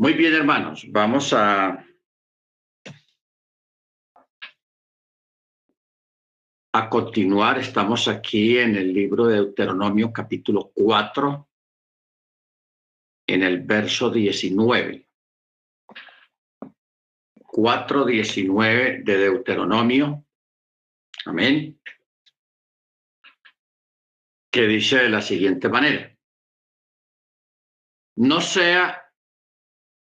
Muy bien, hermanos, vamos a, a continuar. Estamos aquí en el libro de Deuteronomio capítulo 4, en el verso 19. 4.19 de Deuteronomio. Amén. Que dice de la siguiente manera. No sea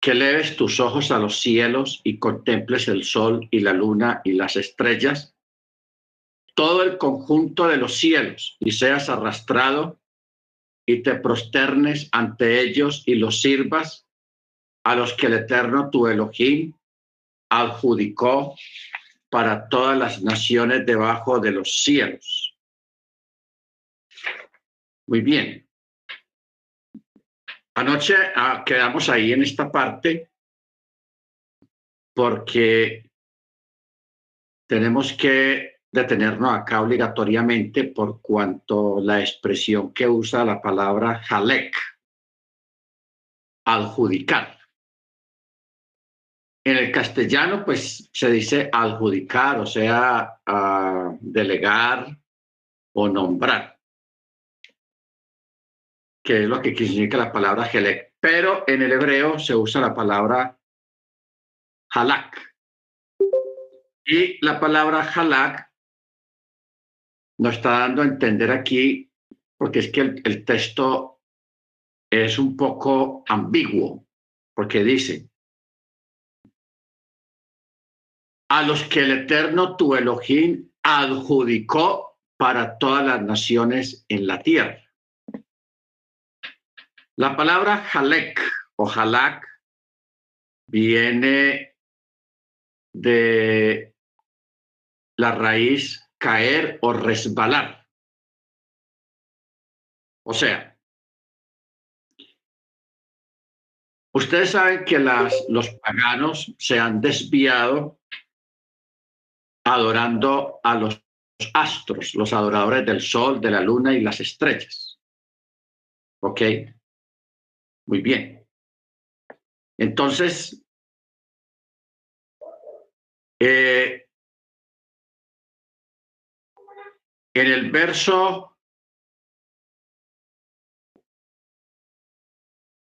que leves tus ojos a los cielos y contemples el sol y la luna y las estrellas, todo el conjunto de los cielos, y seas arrastrado y te prosternes ante ellos y los sirvas a los que el Eterno tu Elohim adjudicó para todas las naciones debajo de los cielos. Muy bien. Anoche ah, quedamos ahí en esta parte porque tenemos que detenernos acá obligatoriamente por cuanto la expresión que usa la palabra jalek, adjudicar. En el castellano, pues se dice adjudicar, o sea, ah, delegar o nombrar que es lo que significa la palabra helek. Pero en el hebreo se usa la palabra halak. Y la palabra halak nos está dando a entender aquí, porque es que el, el texto es un poco ambiguo, porque dice, a los que el Eterno tu Elohim adjudicó para todas las naciones en la tierra. La palabra halek o halak viene de la raíz caer o resbalar. O sea, ustedes saben que las, los paganos se han desviado adorando a los astros, los adoradores del sol, de la luna y las estrellas. ¿Ok? Muy bien. Entonces, eh, en el verso,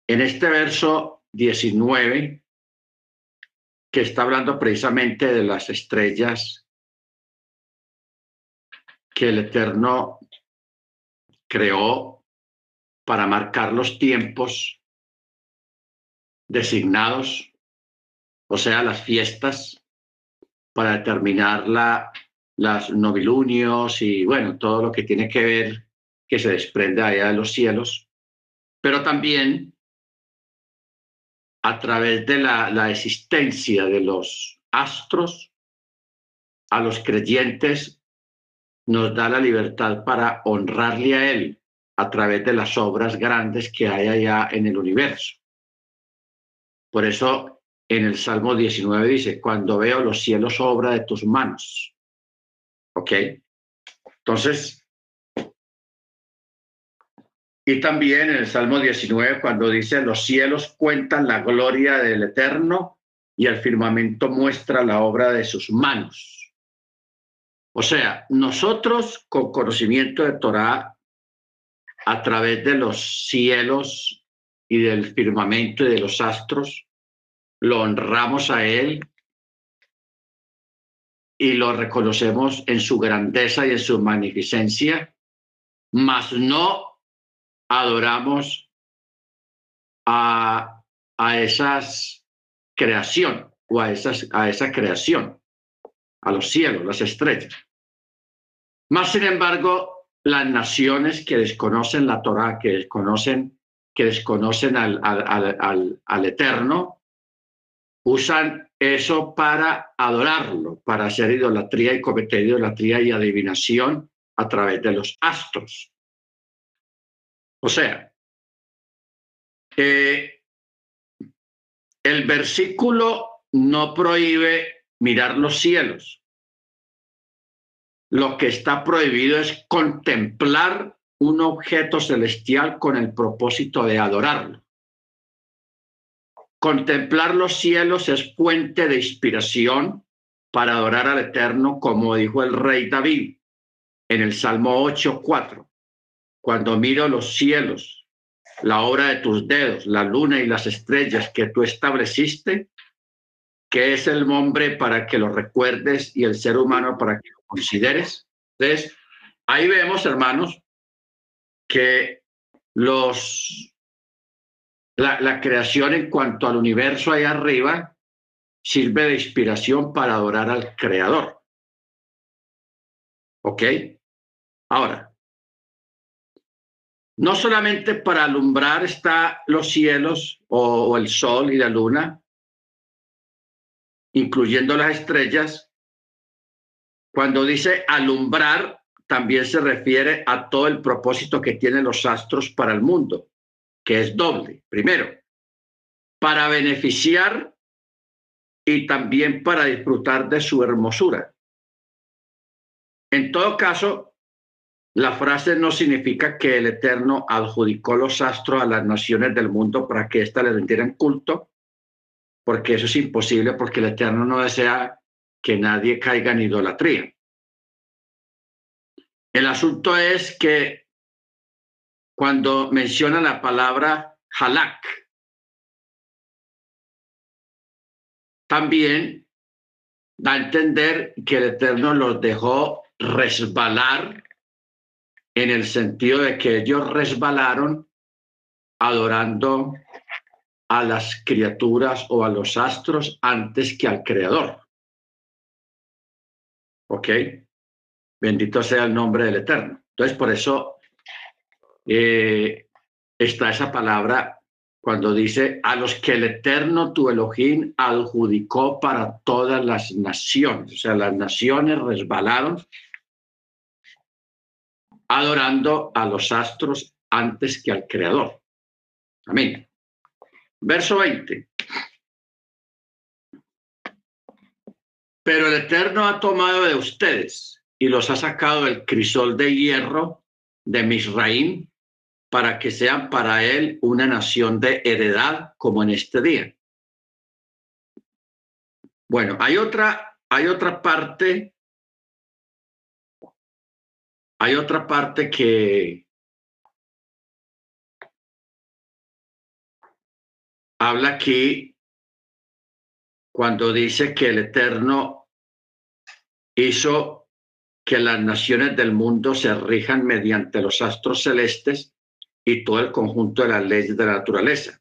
en este verso 19, que está hablando precisamente de las estrellas que el Eterno creó para marcar los tiempos designados, o sea, las fiestas, para determinar la, las novilunios y, bueno, todo lo que tiene que ver que se desprende allá de los cielos, pero también a través de la, la existencia de los astros, a los creyentes nos da la libertad para honrarle a Él a través de las obras grandes que hay allá en el universo. Por eso en el Salmo 19 dice, cuando veo los cielos obra de tus manos. ¿Ok? Entonces, y también en el Salmo 19 cuando dice, los cielos cuentan la gloria del Eterno y el firmamento muestra la obra de sus manos. O sea, nosotros con conocimiento de Torah, a través de los cielos y del firmamento y de los astros, lo honramos a Él y lo reconocemos en su grandeza y en su magnificencia, mas no adoramos a, a esas creación o a, esas, a esa creación, a los cielos, las estrellas. Más sin embargo, las naciones que desconocen la Torah, que desconocen que desconocen al, al, al, Eterno, usan eso para adorarlo, para hacer idolatría y cometer idolatría y adivinación a través de los astros. O sea, eh, el versículo no prohíbe mirar los cielos. Lo que está prohibido es contemplar un objeto celestial con el propósito de adorarlo. Contemplar los cielos es fuente de inspiración para adorar al Eterno, como dijo el rey David en el Salmo 8.4. Cuando miro los cielos, la obra de tus dedos, la luna y las estrellas que tú estableciste, que es el hombre para que lo recuerdes y el ser humano para que lo consideres. Entonces, ahí vemos, hermanos, que los la, creación en cuanto al universo ahí arriba sirve de inspiración para adorar al creador. ¿Ok? Ahora, no solamente para alumbrar está los cielos o el sol y la luna, incluyendo las estrellas, cuando dice alumbrar, también se refiere a todo el propósito que tienen los astros para el mundo, que es doble. Primero, para beneficiar y también para disfrutar de su hermosura. En todo caso, la frase no significa que el Eterno adjudicó los astros a las naciones del mundo para que ésta le rindieran culto, porque eso es imposible, porque el Eterno no desea que nadie caiga en idolatría. El asunto es que cuando menciona la palabra halak, también da a entender que el Eterno los dejó resbalar en el sentido de que ellos resbalaron adorando a las criaturas o a los astros antes que al Creador. ¿Ok? Bendito sea el nombre del Eterno. Entonces, por eso eh, está esa palabra cuando dice a los que el eterno tu Elohim adjudicó para todas las naciones. O sea, las naciones resbalaron adorando a los astros antes que al Creador. Amén. Verso 20. Pero el Eterno ha tomado de ustedes y los ha sacado del crisol de hierro de Misraim para que sean para él una nación de heredad como en este día. Bueno, hay otra, hay otra parte, hay otra parte que habla aquí cuando dice que el Eterno hizo que las naciones del mundo se rijan mediante los astros celestes y todo el conjunto de las leyes de la naturaleza,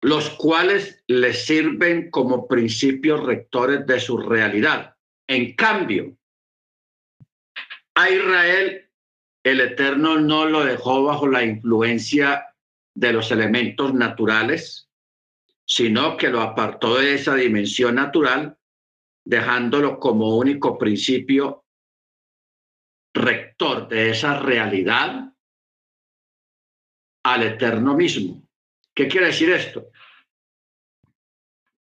los cuales les sirven como principios rectores de su realidad. En cambio, a Israel el Eterno no lo dejó bajo la influencia de los elementos naturales, sino que lo apartó de esa dimensión natural, dejándolo como único principio rector de esa realidad al eterno mismo. ¿Qué quiere decir esto?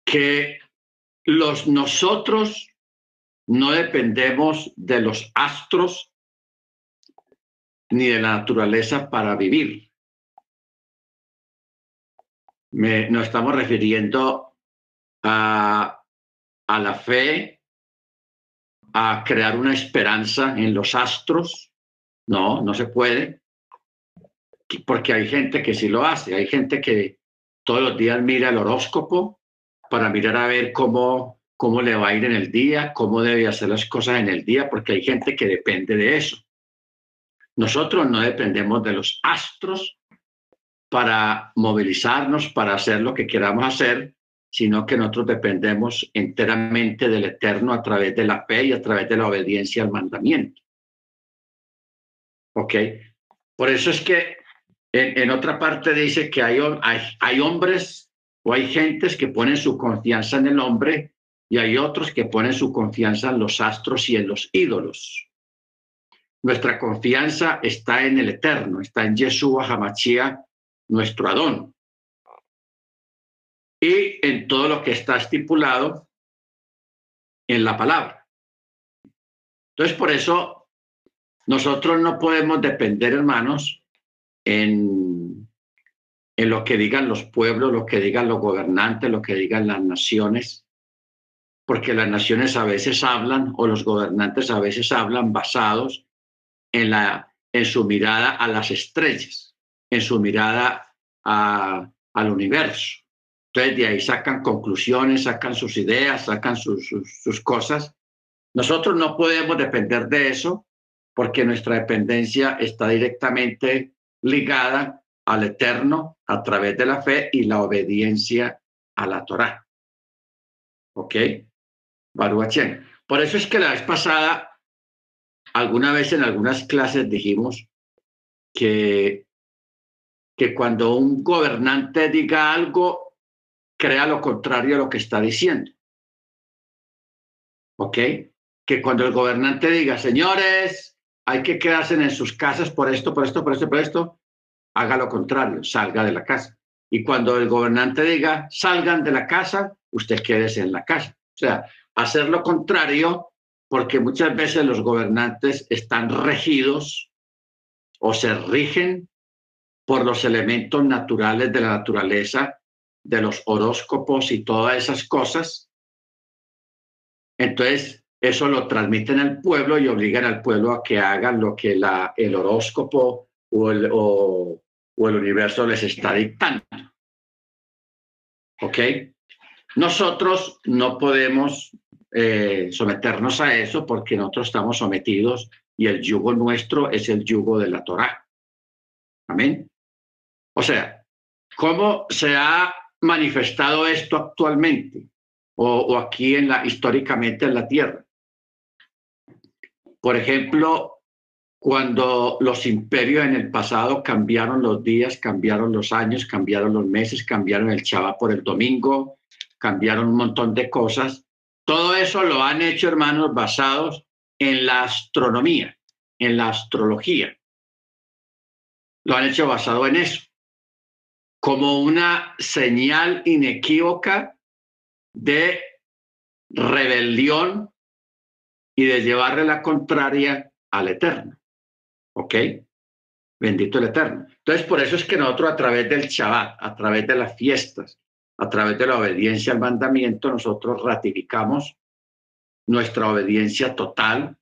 Que los nosotros no dependemos de los astros ni de la naturaleza para vivir. Me, nos estamos refiriendo a, a la fe, a crear una esperanza en los astros. No, no se puede porque hay gente que sí lo hace, hay gente que todos los días mira el horóscopo para mirar a ver cómo, cómo le va a ir en el día, cómo debe hacer las cosas en el día, porque hay gente que depende de eso. Nosotros no dependemos de los astros para movilizarnos, para hacer lo que queramos hacer, sino que nosotros dependemos enteramente del Eterno a través de la fe y a través de la obediencia al mandamiento. ¿Ok? Por eso es que en, otra parte dice que hay, hay, hombres o hay gentes que ponen su confianza en el hombre y hay otros que ponen su confianza en los astros y en los ídolos. Nuestra confianza está en el Eterno, está en Yeshua Hamachia, nuestro Adón. Y en todo lo que está estipulado en la palabra. Entonces, por eso, nosotros no podemos depender, hermanos, en, en lo que digan los pueblos, lo que digan los gobernantes, lo que digan las naciones, porque las naciones a veces hablan o los gobernantes a veces hablan basados en, la, en su mirada a las estrellas, en su mirada al universo. Entonces de ahí sacan conclusiones, sacan sus ideas, sacan sus, sus cosas. Nosotros no podemos depender de eso porque nuestra dependencia está directamente ligada al eterno a través de la fe y la obediencia a la Torá. ¿Ok? Baruachén. Por eso es que la vez pasada, alguna vez en algunas clases dijimos que, que cuando un gobernante diga algo, crea lo contrario a lo que está diciendo. ¿Ok? Que cuando el gobernante diga, señores, hay que quedarse en sus casas por esto, por esto, por esto, por esto, haga lo contrario, salga de la casa. Y cuando el gobernante diga, salgan de la casa, usted quédese en la casa. O sea, hacer lo contrario porque muchas veces los gobernantes están regidos o se rigen por los elementos naturales de la naturaleza, de los horóscopos y todas esas cosas. Entonces, eso lo transmiten al pueblo y obligan al pueblo a que hagan lo que la, el horóscopo o el, o, el universo les está dictando. ¿Ok? Nosotros no podemos eh, someternos a eso porque nosotros estamos sometidos y el yugo nuestro es el yugo de la Torá. Amén. O sea, ¿cómo se ha manifestado esto actualmente o, aquí en la, históricamente en la tierra? Por ejemplo, cuando los imperios en el pasado cambiaron los días, cambiaron los años, cambiaron los meses, cambiaron el chava por el domingo, cambiaron un montón de cosas. Todo eso lo han hecho, hermanos, basados en la astronomía, en la astrología. Lo han hecho basado en eso, como una señal inequívoca de rebelión y de llevarle la contraria al Eterno. ¿Ok? Bendito el Eterno. Entonces, por eso es que nosotros a través del Shabbat, a través de las fiestas, a través de la obediencia al mandamiento, nosotros ratificamos nuestra obediencia total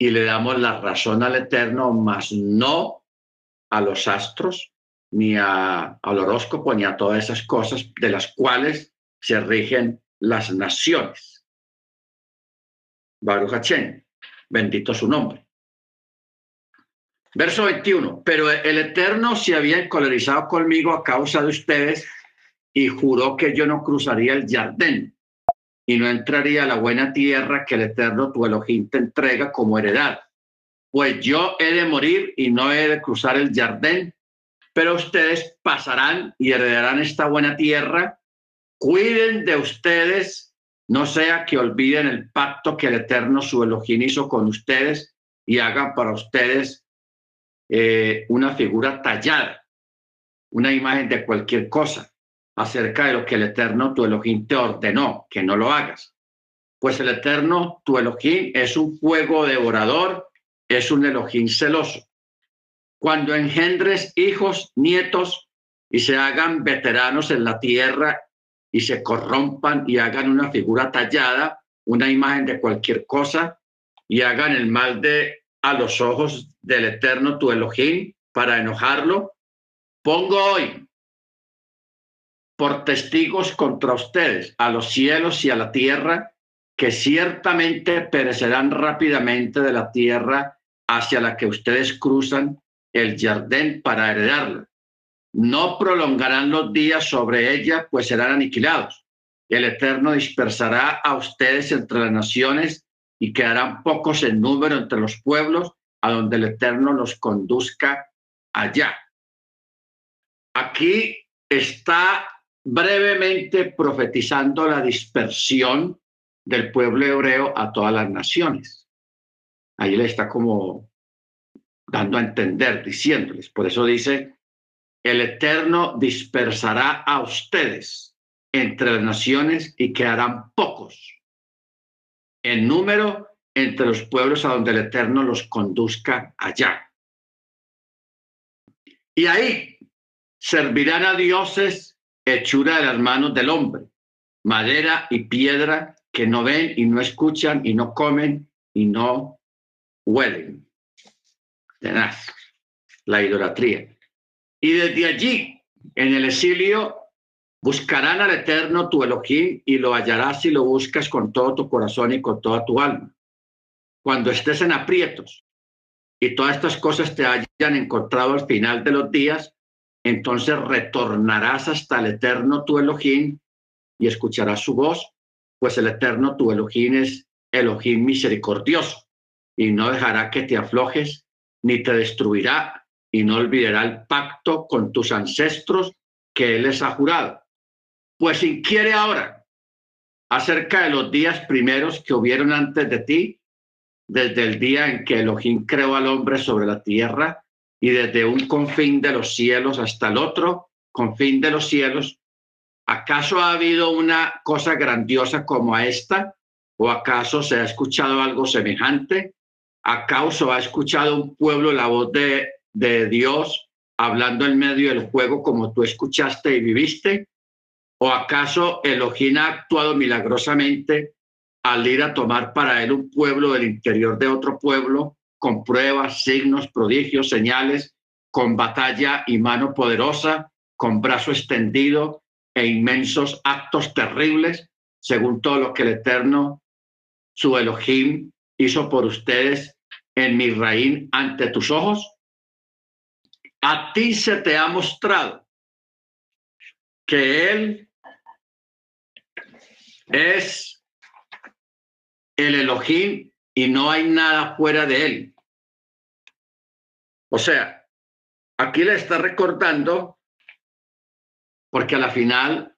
y le damos la razón al Eterno, más no a los astros, ni a, al horóscopo, ni a todas esas cosas de las cuales se rigen las naciones. Baruch Hachem, bendito su nombre. Verso 21. Pero el Eterno se había encolerizado conmigo a causa de ustedes y juró que yo no cruzaría el Jardín y no entraría a la buena tierra que el Eterno tu Elohim te entrega como heredad. Pues yo he de morir y no he de cruzar el Jardín, pero ustedes pasarán y heredarán esta buena tierra. Cuiden de ustedes no sea que olviden el pacto que el Eterno su Elohim hizo con ustedes y hagan para ustedes eh, una figura tallada, una imagen de cualquier cosa acerca de lo que el Eterno tu Elohim te ordenó, que no lo hagas. Pues el Eterno tu Elohim es un fuego devorador, es un Elohim celoso. Cuando engendres hijos, nietos y se hagan veteranos en la tierra y se corrompan y hagan una figura tallada, una imagen de cualquier cosa, y hagan el mal de a los ojos del eterno tu Elohim para enojarlo, pongo hoy por testigos contra ustedes a los cielos y a la tierra, que ciertamente perecerán rápidamente de la tierra hacia la que ustedes cruzan el jardín para heredarla no prolongarán los días sobre ella, pues serán aniquilados. El Eterno dispersará a ustedes entre las naciones y quedarán pocos en número entre los pueblos, a donde el Eterno los conduzca allá. Aquí está brevemente profetizando la dispersión del pueblo hebreo a todas las naciones. Ahí le está como dando a entender, diciéndoles. Por eso dice, el Eterno dispersará a ustedes entre las naciones y quedarán pocos en número entre los pueblos a donde el Eterno los conduzca allá. Y ahí servirán a dioses hechura de las manos del hombre, madera y piedra que no ven y no escuchan y no comen y no huelen. Tenaz, la idolatría. Y desde allí, en el exilio, buscarán al Eterno tu Elohim y lo hallarás si lo buscas con todo tu corazón y con toda tu alma. Cuando estés en aprietos y todas estas cosas te hayan encontrado al final de los días, entonces retornarás hasta el Eterno tu Elohim y escucharás su voz, pues el Eterno tu Elohim es Elohim misericordioso y no dejará que te aflojes ni te destruirá y no olvidará el pacto con tus ancestros que él les ha jurado. Pues inquiere ahora acerca de los días primeros que hubieron antes de ti, desde el día en que Elohim creó al hombre sobre la tierra y desde un confín de los cielos hasta el otro confín de los cielos, ¿acaso ha habido una cosa grandiosa como esta? ¿O acaso se ha escuchado algo semejante? ¿Acaso ha escuchado un pueblo la voz de, de Dios hablando en medio del juego como tú escuchaste y viviste? ¿O acaso Elohim ha actuado milagrosamente al ir a tomar para él un pueblo del interior de otro pueblo con pruebas, signos, prodigios, señales, con batalla y mano poderosa, con brazo extendido e inmensos actos terribles, según todo lo que el Eterno, su Elohim, hizo por ustedes en mi reino ante tus ojos? A ti se te ha mostrado que Él es el Elohim y no hay nada fuera de Él. O sea, aquí le está recordando, porque a la final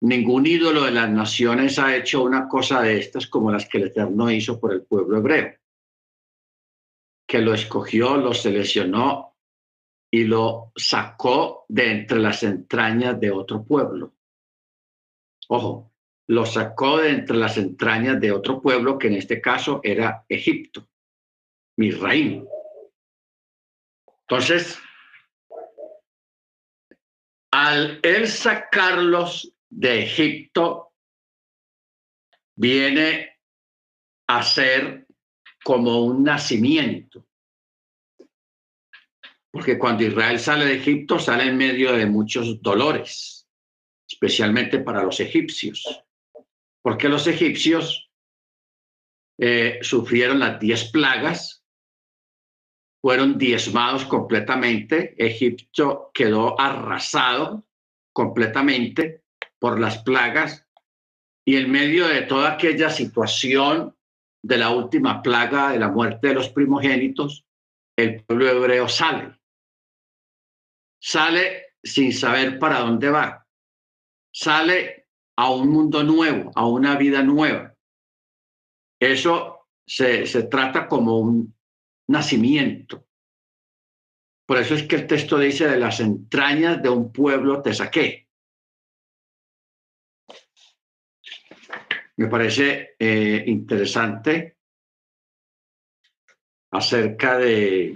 ningún ídolo de las naciones ha hecho una cosa de estas como las que el Eterno hizo por el pueblo hebreo, que lo escogió, lo seleccionó y lo sacó de entre las entrañas de otro pueblo. Ojo, lo sacó de entre las entrañas de otro pueblo que en este caso era Egipto, mi reino. Entonces, al él sacarlos de Egipto, viene a ser como un nacimiento. Porque cuando Israel sale de Egipto, sale en medio de muchos dolores, especialmente para los egipcios. Porque los egipcios eh, sufrieron las diez plagas fueron diezmados completamente. Egipto quedó arrasado completamente por las plagas y en medio de toda aquella situación de la última plaga de la muerte de los primogénitos, el pueblo hebreo sale. Sale sin saber para dónde va. Sale a un mundo nuevo, a una vida nueva. Eso se, se trata como un nacimiento. Por eso es que el texto dice, de las entrañas de un pueblo te saqué. Me parece eh, interesante acerca de,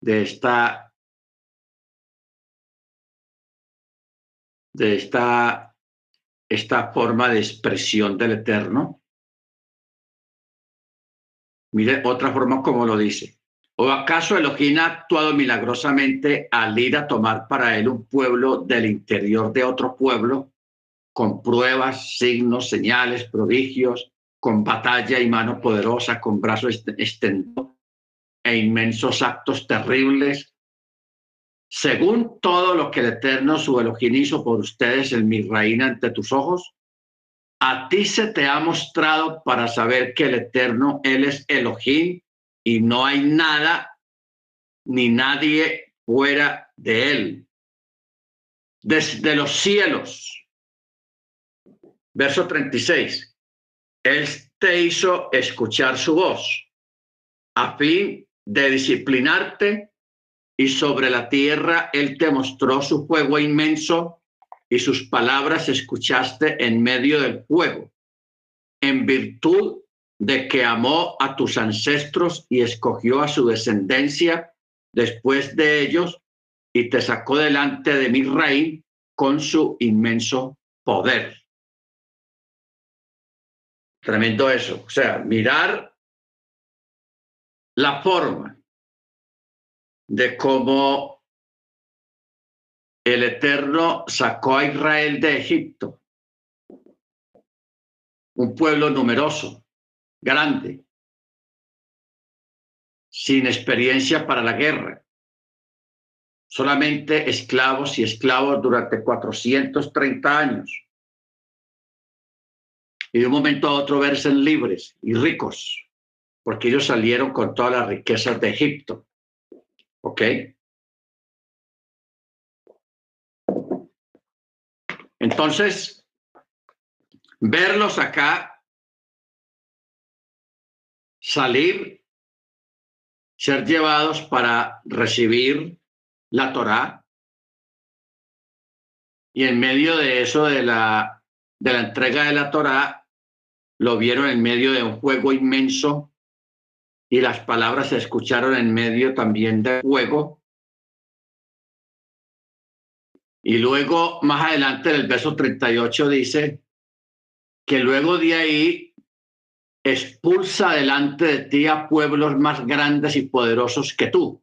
de esta de esta, esta forma de expresión del Eterno Mire otra forma como lo dice. ¿O acaso Elohim ha actuado milagrosamente al ir a tomar para él un pueblo del interior de otro pueblo, con pruebas, signos, señales, prodigios, con batalla y mano poderosa, con brazo extendido e inmensos actos terribles? Según todo lo que el Eterno, su Elohim, hizo por ustedes en mi reina ante tus ojos, a ti se te ha mostrado para saber que el Eterno, Él es Elohim y no hay nada ni nadie fuera de Él. Desde los cielos. Verso 36. Él te hizo escuchar su voz a fin de disciplinarte y sobre la tierra Él te mostró su fuego inmenso y sus palabras escuchaste en medio del fuego, en virtud de que amó a tus ancestros y escogió a su descendencia después de ellos y te sacó delante de mi rey con su inmenso poder. Tremendo eso. O sea, mirar la forma de cómo el Eterno sacó a Israel de Egipto, un pueblo numeroso, grande, sin experiencia para la guerra, solamente esclavos y esclavos durante 430 años. Y de un momento a otro verse libres y ricos, porque ellos salieron con todas las riquezas de Egipto. ¿Ok? Entonces, verlos acá salir, ser llevados para recibir la Torá, y en medio de eso, de la, de la entrega de la Torá, lo vieron en medio de un fuego inmenso y las palabras se escucharon en medio también del fuego. Y luego, más adelante, en el verso 38 dice que luego de ahí expulsa delante de ti a pueblos más grandes y poderosos que tú,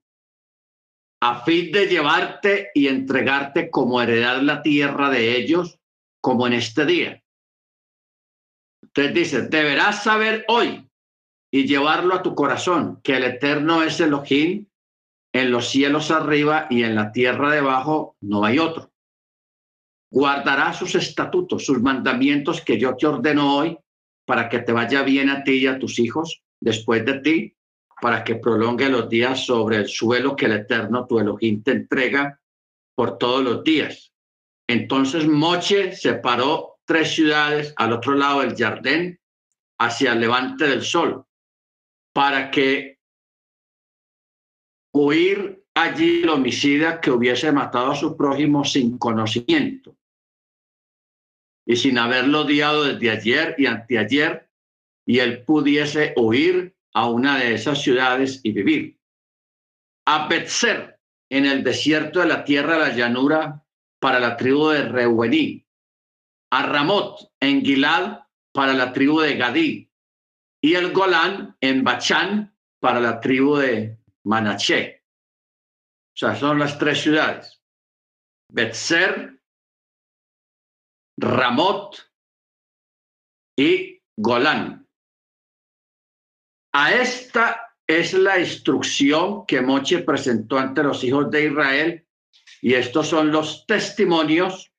a fin de llevarte y entregarte como heredad la tierra de ellos, como en este día. Entonces dice, deberás saber hoy y llevarlo a tu corazón, que el Eterno es Elohim, en los cielos arriba y en la tierra debajo no hay otro. Guardará sus estatutos, sus mandamientos que yo te ordeno hoy, para que te vaya bien a ti y a tus hijos después de ti, para que prolongue los días sobre el suelo que el Eterno, tu Elohim, te entrega por todos los días. Entonces Moche separó tres ciudades al otro lado del jardín, hacia el levante del sol, para que huir allí el homicida que hubiese matado a su prójimo sin conocimiento y sin haberlo odiado desde ayer y anteayer, y él pudiese huir a una de esas ciudades y vivir. A Betzer, en el desierto de la tierra de la llanura, para la tribu de Reuení. A Ramot, en Gilad, para la tribu de Gadí y el Golán en Bachán para la tribu de Manaché. O sea, son las tres ciudades. Betzer, Ramot y Golán. A esta es la instrucción que Moche presentó ante los hijos de Israel y estos son los testimonios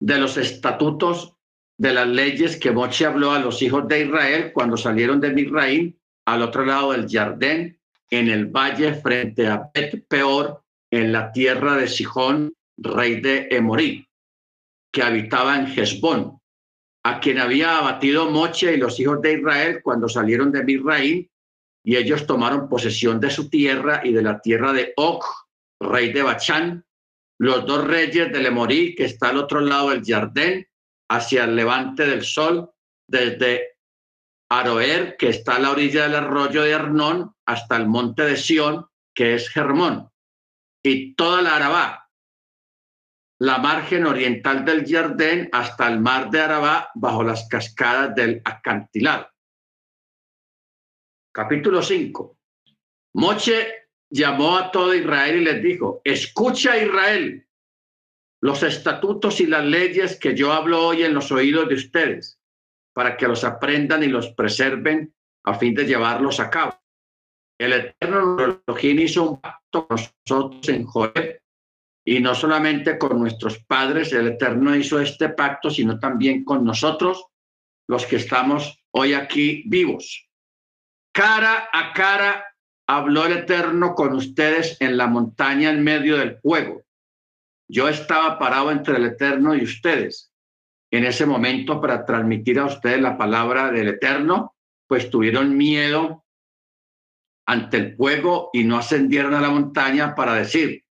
de los estatutos de las leyes que Moche habló a los hijos de Israel cuando salieron de Misraín al otro lado del Jardín, en el valle frente a Bet Peor, en la tierra de Sijón, rey de Emorí, que habitaba en Hezbón, a quien había abatido Moche y los hijos de Israel cuando salieron de Misraín, y ellos tomaron posesión de su tierra y de la tierra de Og, rey de Bachán, los dos reyes de Emorí, que está al otro lado del Jardín, hacia el levante del sol, desde Aroer, que está a la orilla del arroyo de Arnón, hasta el monte de Sión, que es Germón, y toda la Arabá, la margen oriental del Jardín hasta el mar de Arabá, bajo las cascadas del acantilado. Capítulo 5. Moche llamó a todo Israel y les dijo, escucha Israel, los estatutos y las leyes que yo hablo hoy en los oídos de ustedes, para que los aprendan y los preserven a fin de llevarlos a cabo. El Eterno Elohim hizo un pacto con nosotros en Joel, y no solamente con nuestros padres, el Eterno hizo este pacto, sino también con nosotros, los que estamos hoy aquí vivos. Cara a cara habló el Eterno con ustedes en la montaña en medio del fuego yo estaba parado entre el Eterno y ustedes. En ese momento, para transmitir a ustedes la palabra del Eterno, pues tuvieron miedo ante el fuego y no ascendieron a la montaña para decir,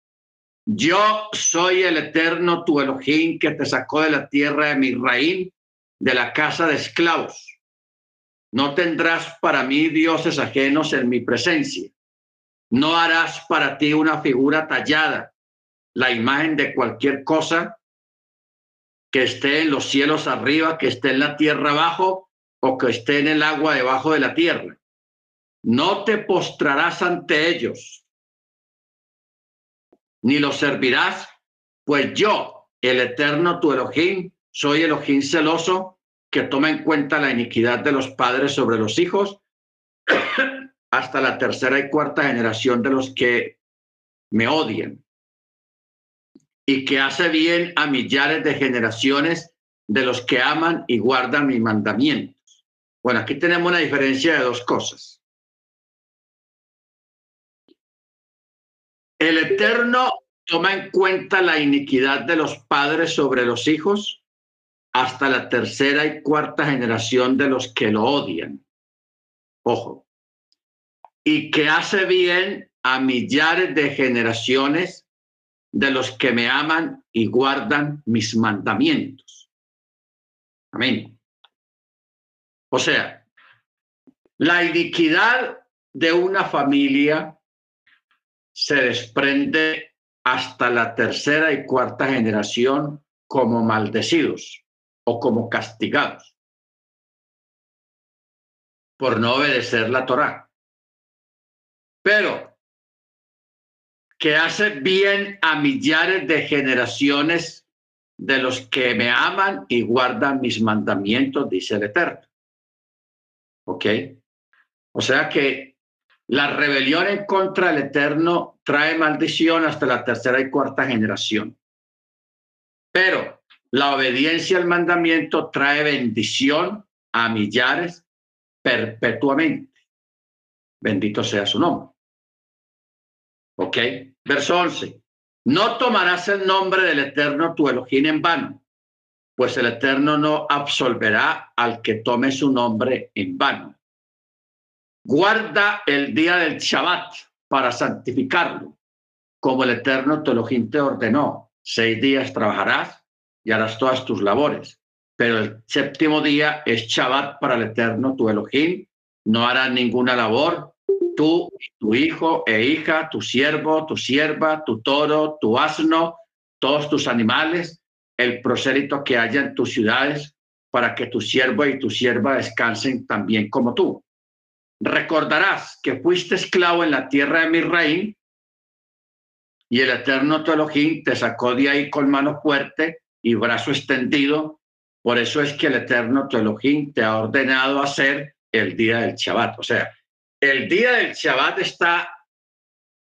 yo soy el Eterno, tu Elohim, que te sacó de la tierra de Misraín, de la casa de esclavos. No tendrás para mí dioses ajenos en mi presencia. No harás para ti una figura tallada, la imagen de cualquier cosa que esté en los cielos arriba, que esté en la tierra abajo o que esté en el agua debajo de la tierra. No te postrarás ante ellos, ni los servirás, pues yo, el eterno tu Elohim, soy Elohim celoso, que toma en cuenta la iniquidad de los padres sobre los hijos hasta la tercera y cuarta generación de los que me odian y que hace bien a millares de generaciones de los que aman y guardan mis mandamientos. Bueno, aquí tenemos una diferencia de dos cosas. El Eterno toma en cuenta la iniquidad de los padres sobre los hijos hasta la tercera y cuarta generación de los que lo odian. Ojo. Y que hace bien a millares de generaciones de los que me aman y guardan mis mandamientos. Amén. O sea, la iniquidad de una familia se desprende hasta la tercera y cuarta generación como maldecidos o como castigados por no obedecer la Torá. Pero que hace bien a millares de generaciones de los que me aman y guardan mis mandamientos, dice el Eterno. ¿Ok? O sea que la rebelión en contra del Eterno trae maldición hasta la tercera y cuarta generación. Pero la obediencia al mandamiento trae bendición a millares perpetuamente. Bendito sea su nombre. ¿Ok? Verso 11. No tomarás el nombre del Eterno tu Elohim en vano, pues el Eterno no absolverá al que tome su nombre en vano. Guarda el día del Shabbat para santificarlo, como el Eterno tu Elohim te ordenó. Seis días trabajarás y harás todas tus labores, pero el séptimo día es Shabbat para el Eterno tu Elohim. No harás ninguna labor, tú, tu hijo e hija, tu siervo, tu sierva, tu toro, tu asno, todos tus animales, el prosélito que haya en tus ciudades, para que tu siervo y tu sierva descansen también como tú. Recordarás que fuiste esclavo en la tierra de Misraín y el eterno Elohim te sacó de ahí con mano fuerte y brazo extendido. Por eso es que el eterno tu Elohim te ha ordenado hacer el día del Shabbat. O sea, el día del Shabbat está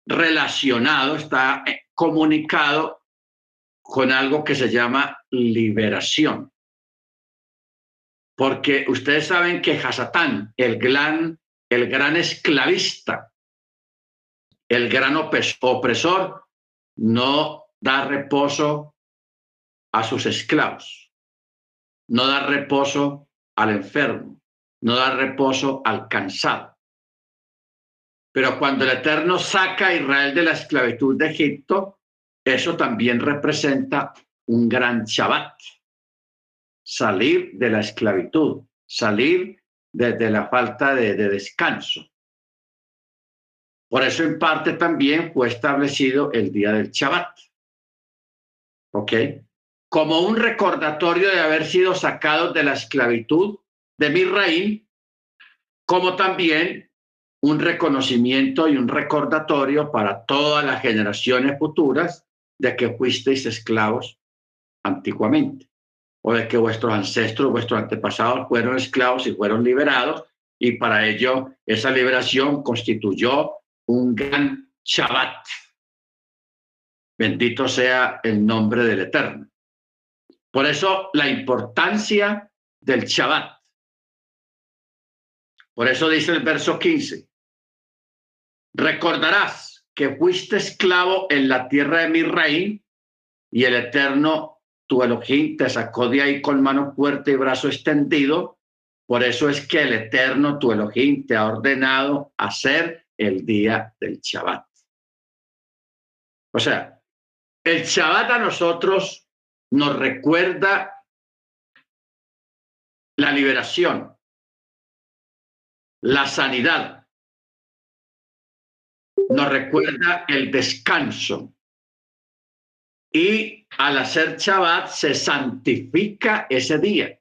relacionado, está eh, comunicado con algo que se llama liberación. Porque ustedes saben que Hasatán, el gran, el gran esclavista, el gran opresor, no da reposo a sus esclavos, no da reposo al enfermo, no da reposo al cansado. Pero cuando el Eterno saca a Israel de la esclavitud de Egipto, eso también representa un gran Shabbat. Salir de la esclavitud, salir de, la falta de, de descanso. Por eso en parte también fue establecido el día del Shabbat. ¿Ok? Como un recordatorio de haber sido sacados de la esclavitud de Misraín, como también un reconocimiento y un recordatorio para todas las generaciones futuras de que fuisteis esclavos antiguamente, o de que vuestros ancestros, vuestros antepasados fueron esclavos y fueron liberados, y para ello esa liberación constituyó un gran Shabbat. Bendito sea el nombre del Eterno. Por eso la importancia del Shabbat. Por eso dice el verso 15, Recordarás que fuiste esclavo en la tierra de mi rey y el eterno tu Elohim te sacó de ahí con mano fuerte y brazo extendido. Por eso es que el eterno tu Elohim te ha ordenado hacer el día del Shabbat. O sea, el Shabbat a nosotros nos recuerda la liberación, la sanidad, nos recuerda el descanso. Y al hacer Shabbat se santifica ese día.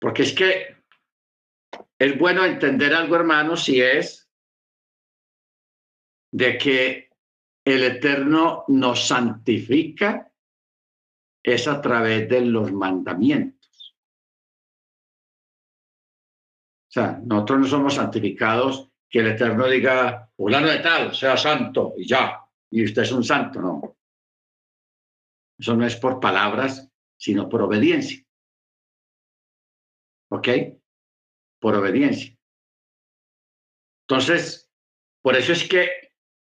Porque es que es bueno entender algo, hermano, si es de que el Eterno nos santifica es a través de los mandamientos. O sea, nosotros no somos santificados que el Eterno diga, fulano de tal, sea santo y ya, y usted es un santo, no. Eso no es por palabras, sino por obediencia. ¿Ok? Por obediencia. Entonces, por eso es que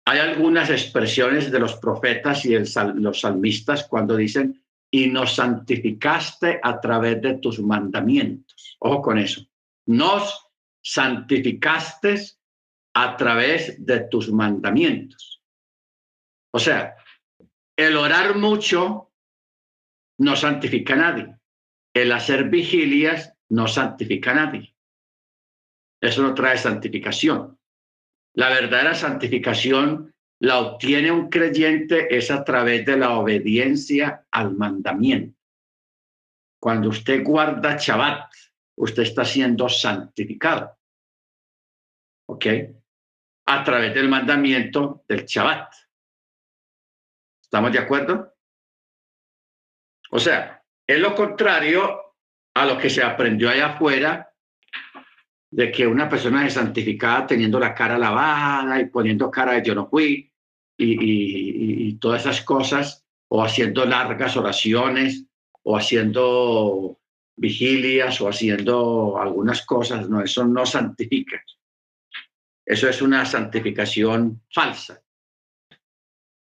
hay algunas expresiones de los profetas y los salmistas cuando dicen, y nos santificaste a través de tus mandamientos. Ojo con eso. Nos santificaste a través de tus mandamientos. O sea, el orar mucho no santifica a nadie. El hacer vigilias no santifica a nadie. Eso no trae santificación. La verdadera santificación la obtiene un creyente es a través de la obediencia al mandamiento. Cuando usted guarda Shabbat, usted está siendo santificado. ¿Ok? A través del mandamiento del Shabbat. ¿Estamos de acuerdo? O sea, es lo contrario a lo que se aprendió allá afuera de que una persona es santificada teniendo la cara lavada y poniendo cara de yo no fui y, todas esas cosas, o haciendo largas oraciones, o haciendo vigilias, o haciendo algunas cosas. No, eso no santifica. Eso es una santificación falsa.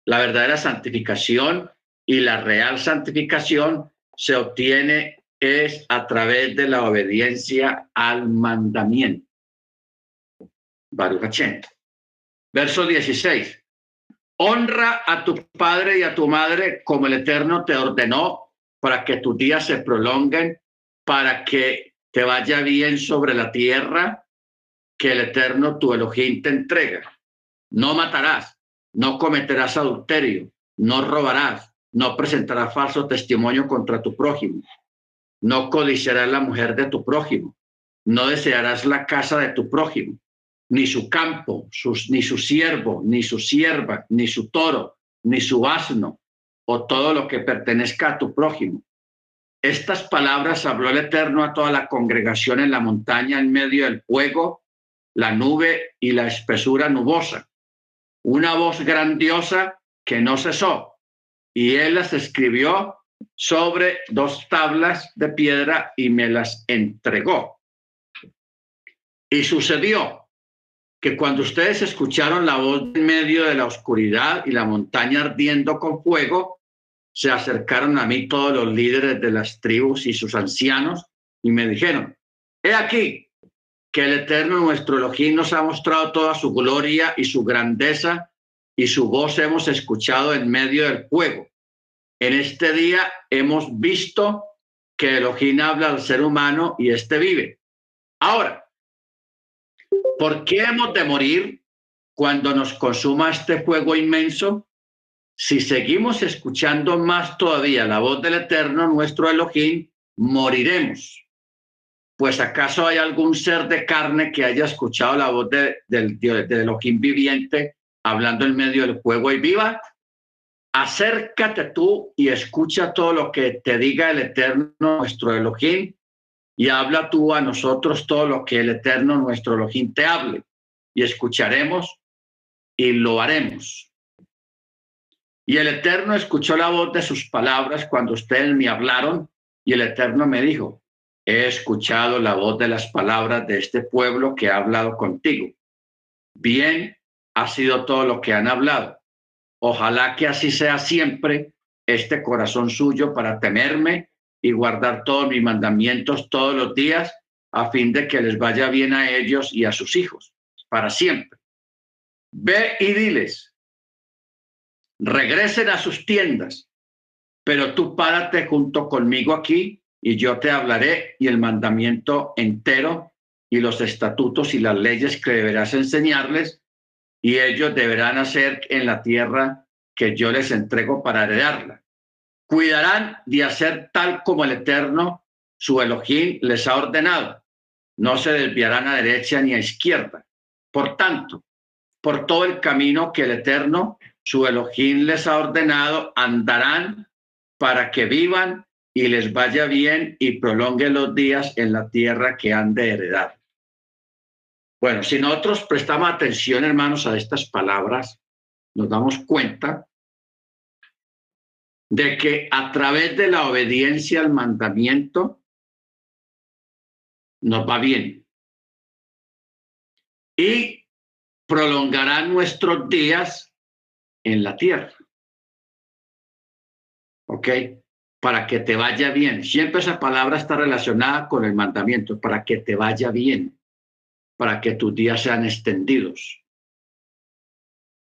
La verdadera santificación y la real santificación se obtiene es a través de la obediencia al mandamiento. Baruch Verso 16. Honra a tu padre y a tu madre como el Eterno te ordenó para que tus días se prolonguen, para que te vaya bien sobre la tierra que el Eterno tu Elohim te entrega. No matarás, no cometerás adulterio, no robarás, no presentarás falso testimonio contra tu prójimo no codiciarás la mujer de tu prójimo, no desearás la casa de tu prójimo, ni su campo, ni su siervo, ni su sierva, ni su toro, ni su asno, o todo lo que pertenezca a tu prójimo. Estas palabras habló el Eterno a toda la congregación en la montaña en medio del fuego, la nube y la espesura nubosa. Una voz grandiosa que no cesó. Y él las escribió sobre dos tablas de piedra y me las entregó. Y sucedió que cuando ustedes escucharon la voz en medio de la oscuridad y la montaña ardiendo con fuego, se acercaron a mí todos los líderes de las tribus y sus ancianos y me dijeron, he aquí que el Eterno nuestro Elohim nos ha mostrado toda su gloria y su grandeza y su voz hemos escuchado en medio del fuego en este día hemos visto que Elohim habla al ser humano y éste vive. Ahora, ¿por qué hemos de morir cuando nos consuma este fuego inmenso? Si seguimos escuchando más todavía la voz del Eterno, nuestro Elohim, moriremos. Pues acaso hay algún ser de carne que haya escuchado la voz de, del, del Elohim viviente hablando en medio del fuego y viva? Acércate tú y escucha todo lo que te diga el Eterno, nuestro Elohim, y habla tú a nosotros todo lo que el Eterno, nuestro Elohim, te hable, y escucharemos y lo haremos. Y el Eterno escuchó la voz de sus palabras cuando ustedes me hablaron, y el Eterno me dijo, he escuchado la voz de las palabras de este pueblo que ha hablado contigo. Bien ha sido todo lo que han hablado Ojalá que así sea siempre este corazón suyo para temerme y guardar todos mis mandamientos todos los días a fin de que les vaya bien a ellos y a sus hijos, para siempre. Ve y diles, regresen a sus tiendas, pero tú párate junto conmigo aquí y yo te hablaré y el mandamiento entero y los estatutos y las leyes que deberás enseñarles, y ellos deberán hacer en la tierra que yo les entrego para heredarla. Cuidarán de hacer tal como el Eterno, su Elohim, les ha ordenado. No se desviarán a derecha ni a izquierda. Por tanto, por todo el camino que el Eterno, su Elohim, les ha ordenado, andarán para que vivan y les vaya bien y prolongue los días en la tierra que han de heredar. Bueno, si nosotros prestamos atención, hermanos, a estas palabras, nos damos cuenta de que a través de la obediencia al mandamiento nos va bien. Y prolongará nuestros días en la tierra. ¿Ok? Para que te vaya bien. Siempre esa palabra está relacionada con el mandamiento, para que te vaya bien para que tus días sean extendidos.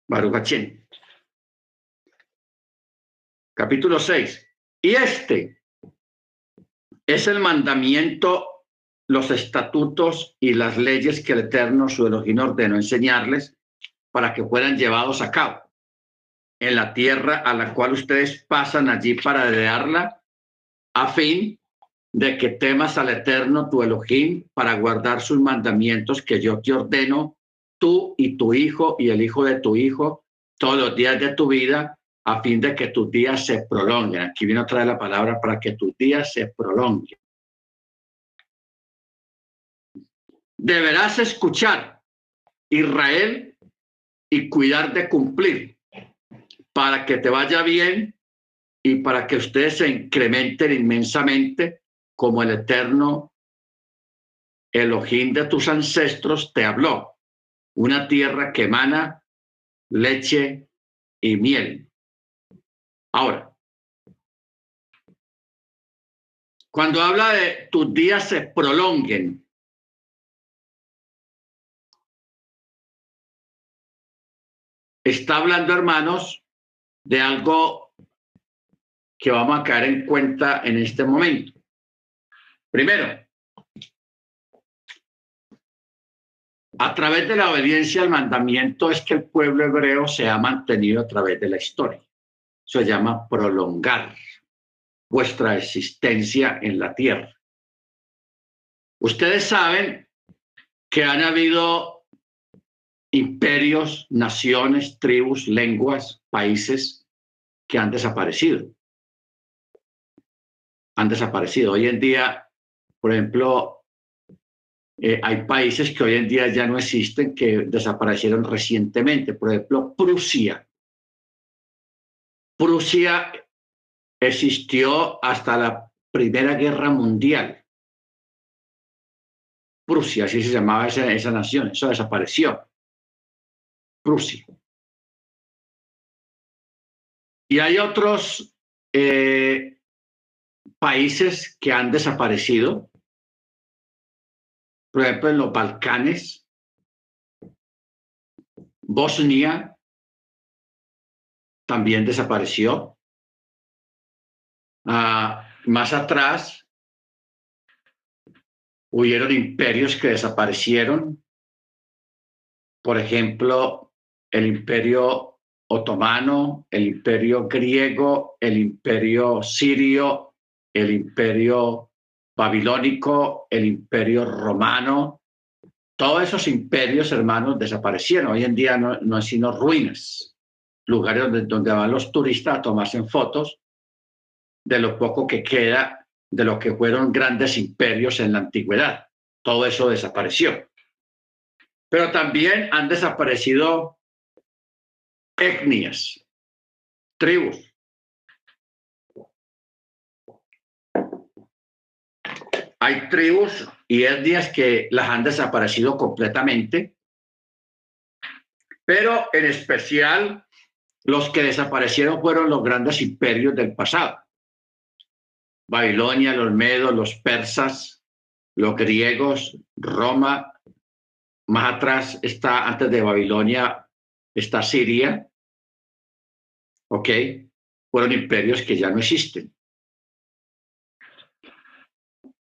Baruch Capítulo 6. Y este es el mandamiento, los estatutos y las leyes que el Eterno, su Elohim, ordenó enseñarles para que fueran llevados a cabo en la tierra a la cual ustedes pasan allí para heredarla, a fin de que temas al Eterno tu Elohim para guardar sus mandamientos que yo te ordeno, tú y tu hijo y el hijo de tu hijo, todos los días de tu vida, a fin de que tus días se prolonguen. Aquí viene otra vez la palabra para que tus días se prolonguen. Deberás escuchar, Israel, y cuidar de cumplir, para que te vaya bien y para que ustedes se incrementen inmensamente como el eterno Elohim de tus ancestros te habló, una tierra que emana leche y miel. Ahora, cuando habla de tus días se prolonguen, está hablando, hermanos, de algo que vamos a caer en cuenta en este momento. Primero, a través de la obediencia al mandamiento es que el pueblo hebreo se ha mantenido a través de la historia. Se llama prolongar vuestra existencia en la tierra. Ustedes saben que han habido imperios, naciones, tribus, lenguas, países que han desaparecido. Han desaparecido. Hoy en día por ejemplo, eh, hay países que hoy en día ya no existen, que desaparecieron recientemente. Por ejemplo, Prusia. Prusia existió hasta la Primera Guerra Mundial. Prusia, así se llamaba esa, nación, eso desapareció. Prusia. Y hay otros eh, países que han desaparecido, por ejemplo, en los Balcanes, Bosnia también desapareció. Ah, más atrás, hubieron imperios que desaparecieron. Por ejemplo, el imperio otomano, el imperio griego, el imperio sirio, el imperio babilónico, el imperio romano, todos esos imperios, hermanos, desaparecieron. Hoy en día no, no sino ruinas, lugares donde, donde van los turistas a tomarse fotos de lo poco que queda de lo que fueron grandes imperios en la antigüedad. Todo eso desapareció. Pero también han desaparecido etnias, tribus, Hay tribus y etnias que las han desaparecido completamente, pero en especial los que desaparecieron fueron los grandes imperios del pasado. Babilonia, los medos, los persas, los griegos, Roma. Más atrás está, antes de Babilonia, está Siria. ¿Ok? Fueron imperios que ya no existen.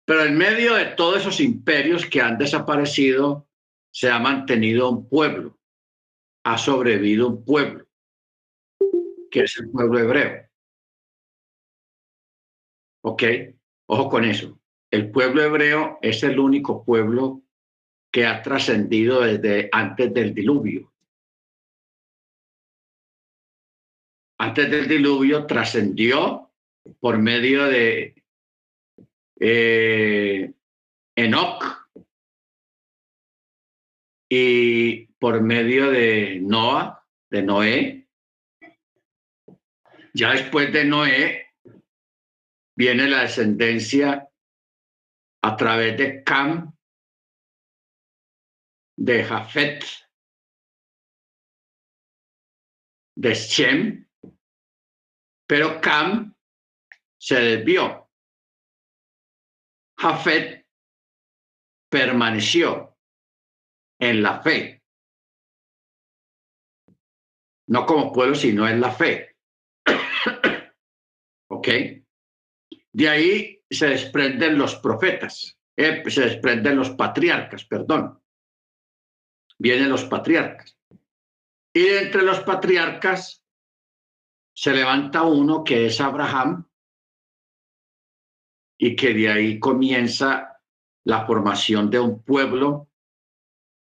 Pero en medio de todos esos imperios que han desaparecido, se ha mantenido un pueblo, ha sobrevivido un pueblo, que es el pueblo hebreo. ¿Ok? Ojo con eso. El pueblo hebreo es el único pueblo que ha trascendido desde antes del diluvio. Antes del diluvio trascendió por medio de eh, Enoch y por medio de Noah, de Noé. Ya después de Noé viene la descendencia a través de Cam, de Jafet, de Shem, pero Cam se desvió. Jafet permaneció en la fe. No como pueblo, sino en la fe. ¿Ok? De ahí se desprenden los profetas, eh, se desprenden los patriarcas, perdón. Vienen los patriarcas. Y entre los patriarcas se levanta uno que es Abraham y que de ahí comienza la formación de un pueblo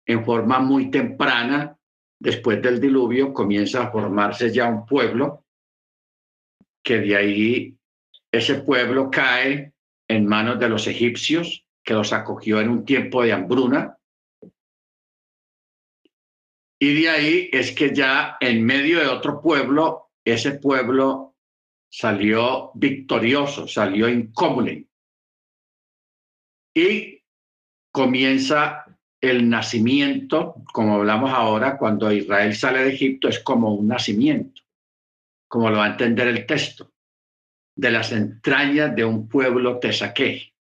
en forma muy temprana, después del diluvio, comienza a formarse ya un pueblo que de ahí ese pueblo cae en manos de los egipcios, que los acogió en un tiempo de hambruna. Y de ahí es que ya en medio de otro pueblo, ese pueblo salió victorioso, salió incómodo. Y comienza el nacimiento, como hablamos ahora, cuando Israel sale de Egipto, es como un nacimiento, como lo va a entender el texto de las entrañas de un pueblo te saqué.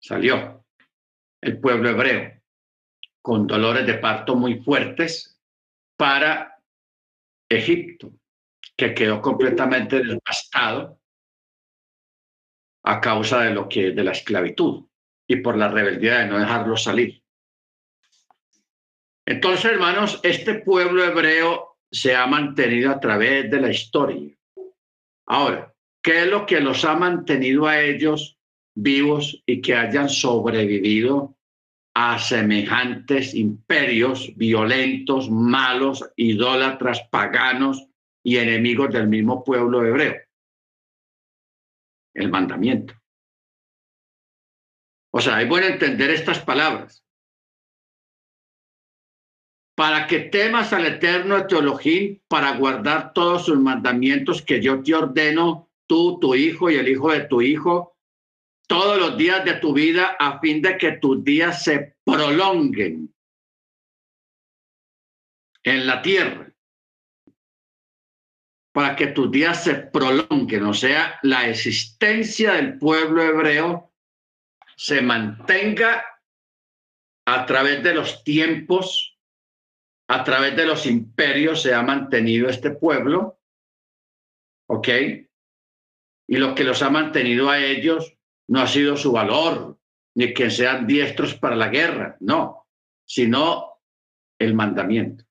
Salió el pueblo hebreo con dolores de parto muy fuertes para Egipto, que quedó completamente devastado a causa de lo que de la esclavitud y por la rebeldía de no dejarlo salir. Entonces, hermanos, este pueblo hebreo se ha mantenido a través de la historia. Ahora, ¿qué es lo que los ha mantenido a ellos vivos y que hayan sobrevivido a semejantes imperios violentos, malos, idólatras, paganos y enemigos del mismo pueblo hebreo? El mandamiento. O sea, hay bueno entender estas palabras para que temas al eterno Teologín, para guardar todos sus mandamientos que yo te ordeno, tú, tu hijo y el hijo de tu hijo, todos los días de tu vida, a fin de que tus días se prolonguen en la tierra. Para que tus días se prolonguen, o sea, la existencia del pueblo hebreo se mantenga a través de los tiempos a través de los imperios se ha mantenido este pueblo, ¿ok? Y lo que los ha mantenido a ellos no ha sido su valor, ni que sean diestros para la guerra, no, sino el mandamiento.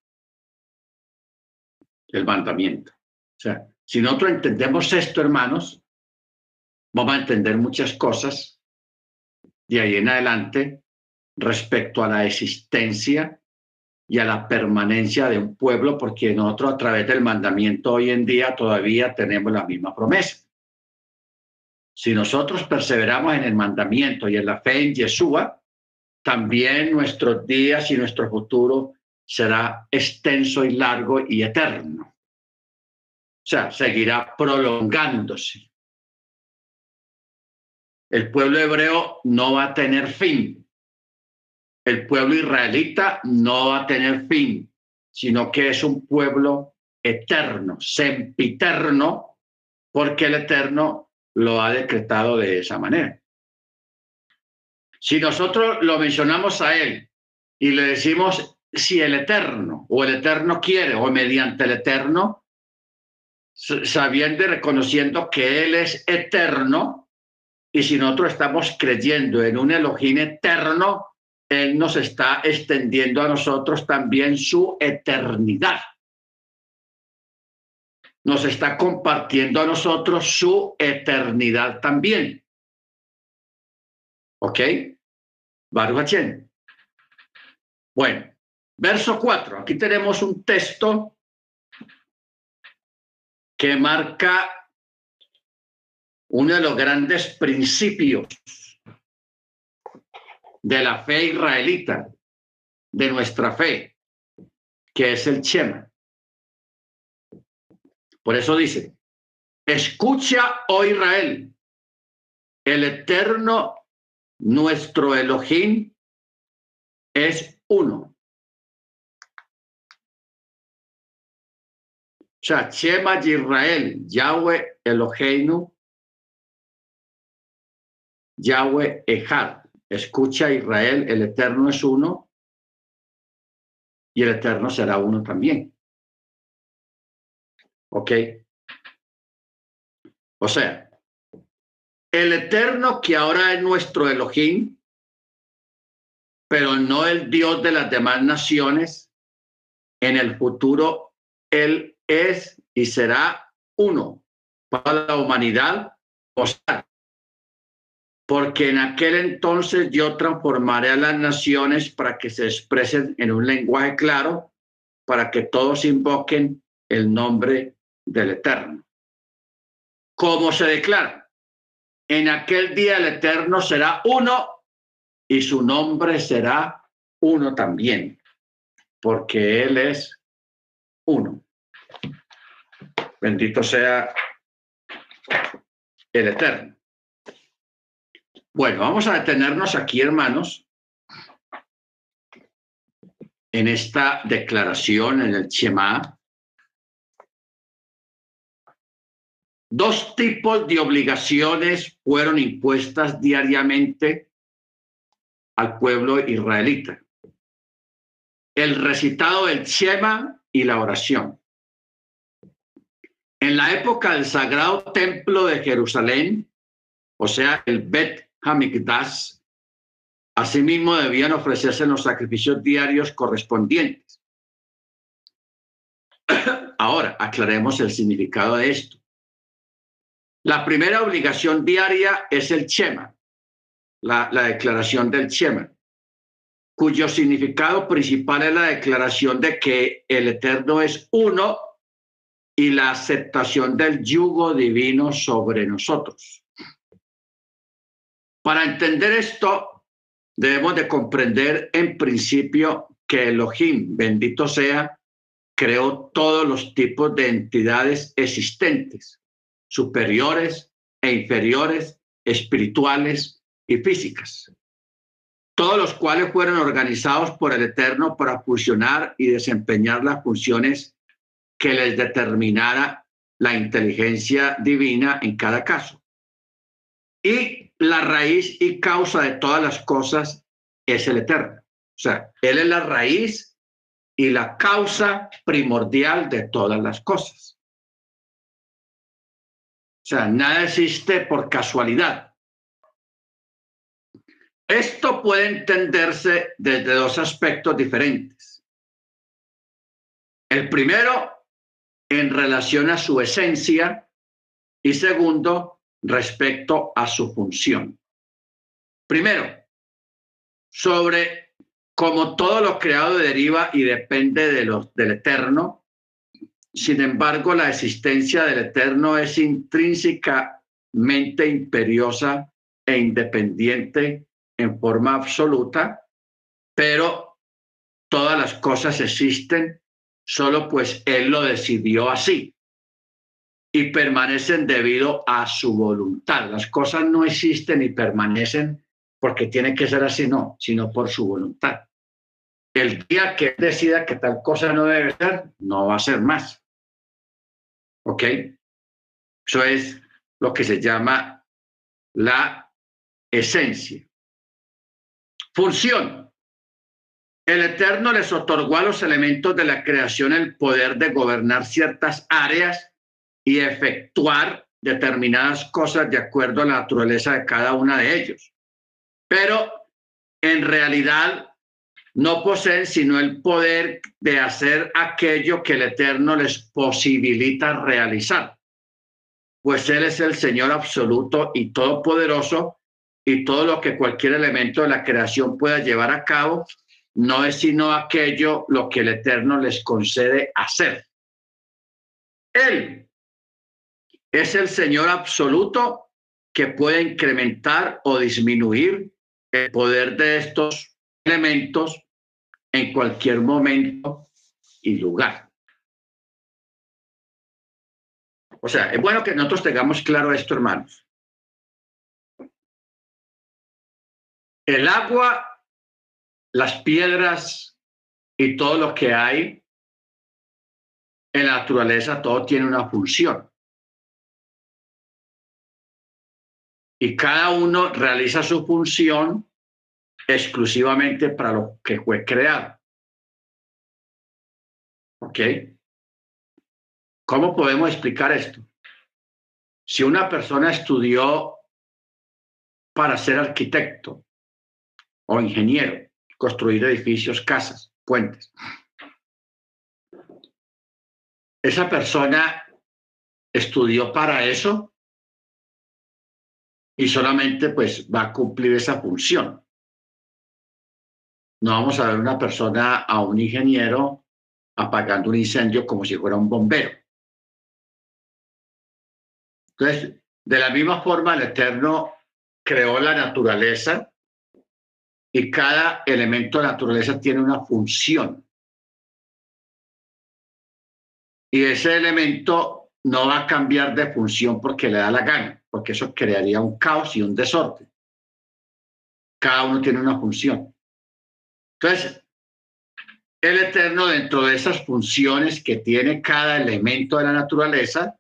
El mandamiento. Sea, si nosotros entendemos esto, hermanos, vamos a entender muchas cosas de ahí en adelante respecto a la existencia y a la permanencia de un pueblo, porque nosotros a través del mandamiento hoy en día todavía tenemos la misma promesa. Si nosotros perseveramos en el mandamiento y en la fe en Yeshua, también nuestros días y nuestro futuro será extenso y largo y eterno. O sea, seguirá prolongándose. El pueblo hebreo no va a tener fin el pueblo israelita no va a tener fin, sino que es un pueblo eterno, sempiterno, porque el eterno lo ha decretado de esa manera. Si nosotros lo mencionamos a él y le decimos si el eterno o el eterno quiere o mediante el eterno, sabiendo y reconociendo que él es eterno, Y si nosotros estamos creyendo en un Elohim eterno, Él nos está extendiendo a nosotros también su eternidad. Nos está compartiendo a nosotros su eternidad también. ¿Ok? Baruch Bueno, verso 4. Aquí tenemos un texto que marca uno de los grandes principios de la fe israelita, de nuestra fe, que es el Shema. Por eso dice, escucha, oh Israel, el eterno, nuestro Elohim, es uno. Shema Israel, Yahweh Eloheinu, Yahweh Ejad. Escucha Israel, el Eterno es uno y el Eterno será uno también. ¿Ok? O sea, el Eterno que ahora es nuestro Elohim, pero no el Dios de las demás naciones, en el futuro Él es y será uno para la humanidad. Porque en aquel entonces yo transformaré a las naciones para que se expresen en un lenguaje claro, para que todos invoquen el nombre del Eterno. Como se declara, en aquel día el Eterno será uno y su nombre será uno también, porque Él es uno. Bendito sea el Eterno. Bueno, vamos a detenernos aquí, hermanos, en esta declaración en el Shema. Dos tipos de obligaciones fueron impuestas diariamente al pueblo israelita. El recitado del Shema y la oración. En la época del Sagrado Templo de Jerusalén, o sea, el Bet Hamikdash, asimismo debían ofrecerse los sacrificios diarios correspondientes. Ahora, aclaremos el significado de esto. La primera obligación diaria es el Shema, la, la declaración del Shema, cuyo significado principal es la declaración de que el Eterno es uno y la aceptación del yugo divino sobre nosotros. Para entender esto, debemos de comprender en principio que Elohim, bendito sea, creó todos los tipos de entidades existentes, superiores e inferiores, espirituales y físicas, todos los cuales fueron organizados por el Eterno para fusionar y desempeñar las funciones que les determinara la inteligencia divina en cada caso. Y la raíz y causa de todas las cosas es el eterno. O sea, Él es la raíz y la causa primordial de todas las cosas. O sea, nada existe por casualidad. Esto puede entenderse desde dos aspectos diferentes. El primero, en relación a su esencia, y segundo, respecto a su función. Primero, sobre cómo todo lo creado deriva y depende de los, del eterno, sin embargo, la existencia del eterno es intrínsecamente imperiosa e independiente en forma absoluta, pero todas las cosas existen solo pues él lo decidió así y permanecen debido a su voluntad. Las cosas no existen y permanecen porque tiene que ser así, no, sino por su voluntad. El día que decida que tal cosa no debe ser, no va a ser más. ¿Ok? Eso es lo que se llama la esencia. Función. El Eterno les otorgó a los elementos de la creación el poder de gobernar ciertas áreas y efectuar determinadas cosas de acuerdo a la naturaleza de cada una de ellos. Pero en realidad no poseen sino el poder de hacer aquello que el Eterno les posibilita realizar. Pues Él es el Señor absoluto y todopoderoso y todo lo que cualquier elemento de la creación pueda llevar a cabo no es sino aquello lo que el Eterno les concede hacer. Él es el Señor absoluto que puede incrementar o disminuir el poder de estos elementos en cualquier momento y lugar. O sea, es bueno que nosotros tengamos claro esto, hermanos. El agua, las piedras y todo lo que hay en la naturaleza, todo tiene una función. Y cada uno realiza su función exclusivamente para lo que fue creado. ¿Ok? ¿Cómo podemos explicar esto? Si una persona estudió para ser arquitecto o ingeniero, construir edificios, casas, puentes, esa persona estudió para eso y solamente pues va a cumplir esa función. No vamos a ver una persona, a un ingeniero, apagando un incendio como si fuera un bombero. Entonces, de la misma forma, el Eterno creó la naturaleza y cada elemento de la naturaleza tiene una función. Y ese elemento no va a cambiar de función porque le da la gana, porque eso crearía un caos y un desorden. Cada uno tiene una función. Entonces, el Eterno, dentro de esas funciones que tiene cada elemento de la naturaleza,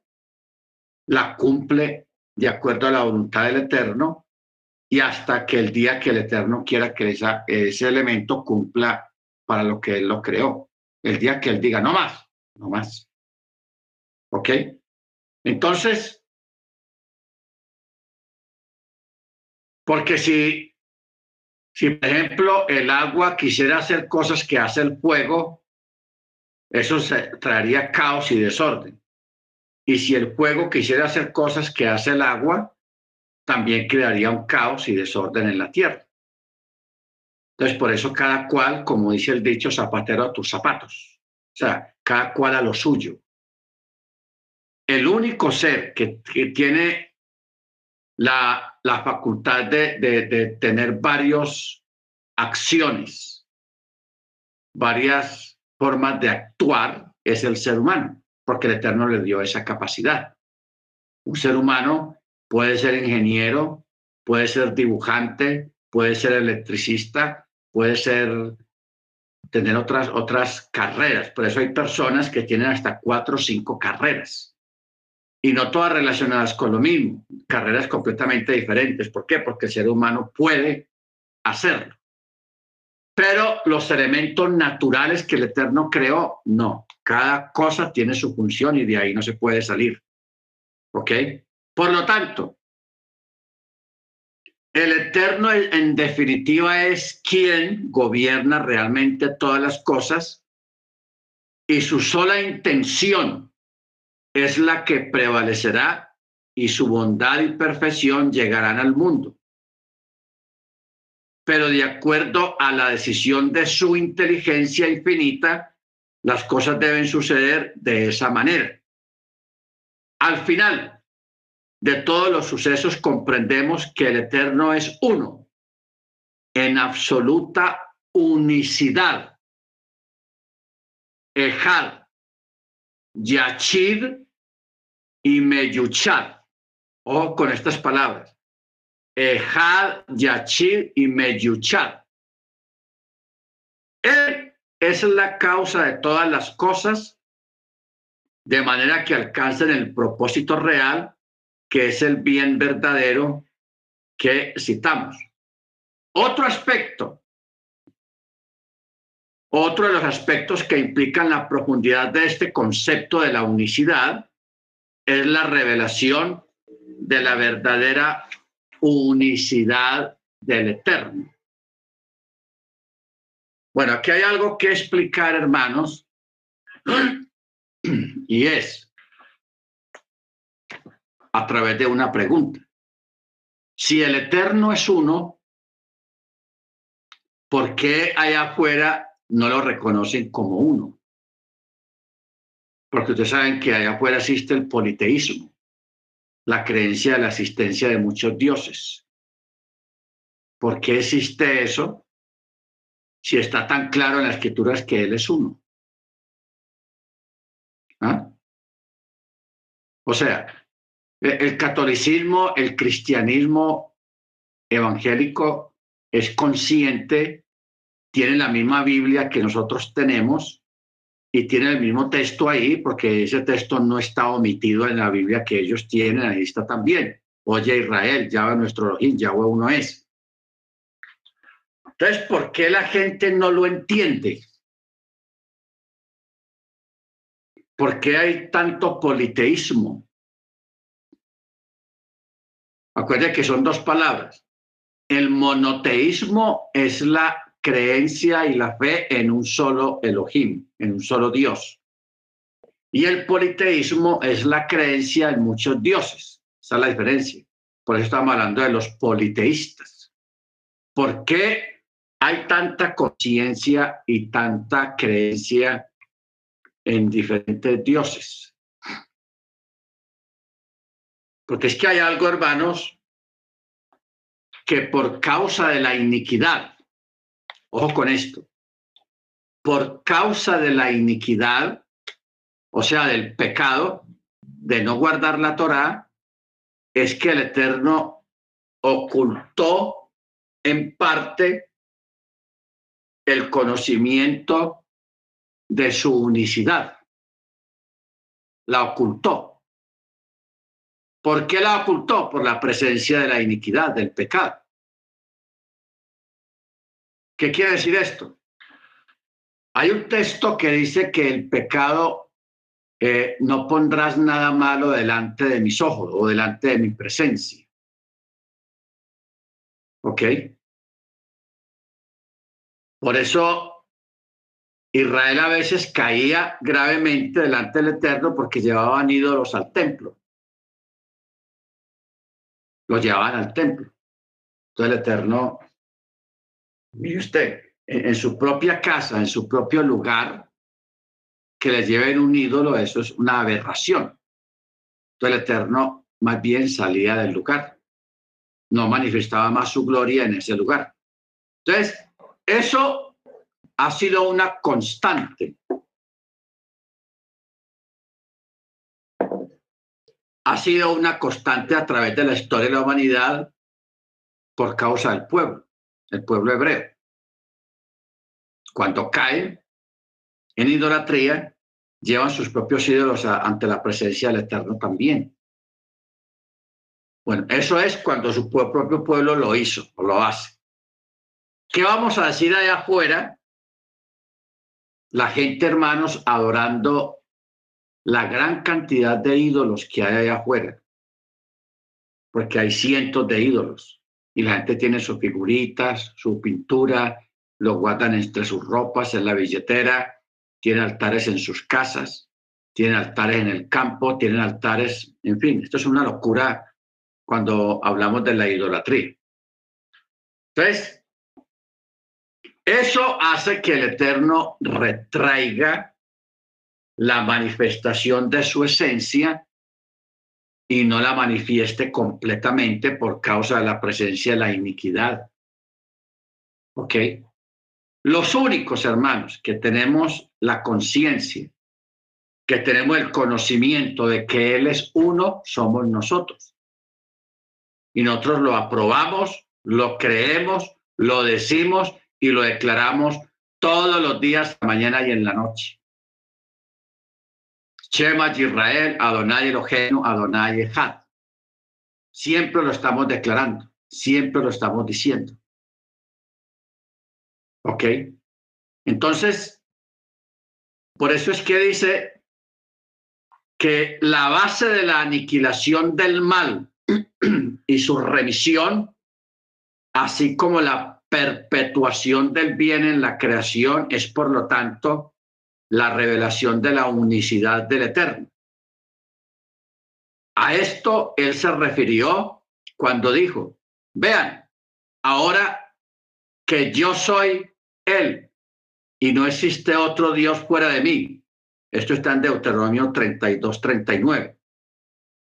la cumple de acuerdo a la voluntad del Eterno y hasta que el día que el Eterno quiera que ese elemento cumpla para lo que Él lo creó. El día que Él diga, no más, no más. ¿Ok? Entonces, porque si si, por ejemplo, el agua quisiera hacer cosas que hace el fuego, eso traería caos y desorden. Y si el fuego quisiera hacer cosas que hace el agua, también crearía un caos y desorden en la tierra. Entonces, por eso cada cual, como dice el dicho, zapatero a tus zapatos. O sea, cada cual a lo suyo. El único ser que, tiene la, facultad de, de tener varios acciones, varias formas de actuar es el ser humano, porque el Eterno le dio esa capacidad. Un ser humano puede ser ingeniero, puede ser dibujante, puede ser electricista, puede ser tener otras otras carreras. Por eso hay personas que tienen hasta cuatro o cinco carreras y no todas relacionadas con lo mismo, carreras completamente diferentes. ¿Por qué? Porque el ser humano puede hacerlo. Pero los elementos naturales que el Eterno creó, no. Cada cosa tiene su función y de ahí no se puede salir. ¿Ok? Por lo tanto, el Eterno en definitiva es quien gobierna realmente todas las cosas y su sola intención es la que prevalecerá y su bondad y perfección llegarán al mundo pero de acuerdo a la decisión de su inteligencia infinita, las cosas deben suceder de esa manera. Al final de todos los sucesos comprendemos que el Eterno es uno, en absoluta unicidad. Ejad, Yachid y Meyuchad. O con estas palabras. Ejad, Yachir y Meyuchad. Él es la causa de todas las cosas, de manera que alcancen el propósito real, que es el bien verdadero que citamos. Otro aspecto, otro de los aspectos que implican la profundidad de este concepto de la unicidad es la revelación de la verdadera unicidad del Eterno. Bueno, aquí hay algo que explicar, hermanos, y es a través de una pregunta. Si el Eterno es uno, ¿por qué allá afuera no lo reconocen como uno? Porque ustedes saben que allá afuera existe el politeísmo, la creencia de la existencia de muchos dioses. ¿Por qué existe eso si está tan claro en las escrituras que Él es uno? ¿Ah? O sea, el catolicismo, el cristianismo evangélico es consciente, tiene la misma Biblia que nosotros tenemos y tiene el mismo texto ahí, porque ese texto no está omitido en la Biblia que ellos tienen, ahí está también. Oye Israel, Yahweh nuestro Elohim, Yahweh uno es. Entonces, ¿por qué la gente no lo entiende? ¿Por qué hay tanto politeísmo? Acuérdense que son dos palabras. El monoteísmo es la creencia y la fe en un solo Elohim, en un solo Dios. Y el politeísmo es la creencia en muchos dioses. Esa es la diferencia. Por eso estamos hablando de los politeístas. ¿Por qué hay tanta conciencia y tanta creencia en diferentes dioses? Porque es que hay algo, hermanos, que por causa de la iniquidad, ojo con esto, por causa de la iniquidad, o sea, del pecado, de no guardar la Torá, es que el Eterno ocultó en parte el conocimiento de su unicidad. La ocultó. ¿Por qué la ocultó? Por la presencia de la iniquidad, del pecado. ¿Qué quiere decir esto? Hay un texto que dice que el pecado eh, no pondrás nada malo delante de mis ojos o delante de mi presencia. ¿Ok? Por eso Israel a veces caía gravemente delante del Eterno porque llevaban ídolos al templo llevaban al templo. Entonces el Eterno, mire usted, en, su propia casa, en su propio lugar, que les lleven un ídolo, eso es una aberración. Entonces el Eterno más bien salía del lugar, no manifestaba más su gloria en ese lugar. Entonces, eso ha sido una constante ha sido una constante a través de la historia de la humanidad por causa del pueblo, el pueblo hebreo. Cuando caen en idolatría, llevan sus propios ídolos ante la presencia del Eterno también. Bueno, eso es cuando su propio pueblo lo hizo o lo hace. ¿Qué vamos a decir allá afuera? La gente, hermanos, adorando la gran cantidad de ídolos que hay allá afuera, porque hay cientos de ídolos y la gente tiene sus figuritas, su pintura, lo guardan entre sus ropas, en la billetera, tiene altares en sus casas, tiene altares en el campo, tienen altares, en fin, esto es una locura cuando hablamos de la idolatría. Entonces, eso hace que el Eterno retraiga la manifestación de su esencia y no la manifieste completamente por causa de la presencia de la iniquidad. ¿Ok? Los únicos hermanos que tenemos la conciencia, que tenemos el conocimiento de que Él es uno, somos nosotros. Y nosotros lo aprobamos, lo creemos, lo decimos y lo declaramos todos los días, mañana y en la noche. Shema Israel, Adonai Eloheinu, Adonai. Siempre lo estamos declarando, siempre lo estamos diciendo. ¿Ok? Entonces, por eso es que dice que la base de la aniquilación del mal y su remisión, así como la perpetuación del bien en la creación, es por lo tanto la revelación de la unicidad del Eterno. A esto él se refirió cuando dijo, vean, ahora que yo soy Él y no existe otro Dios fuera de mí. Esto está en Deuteronomio 32, 39.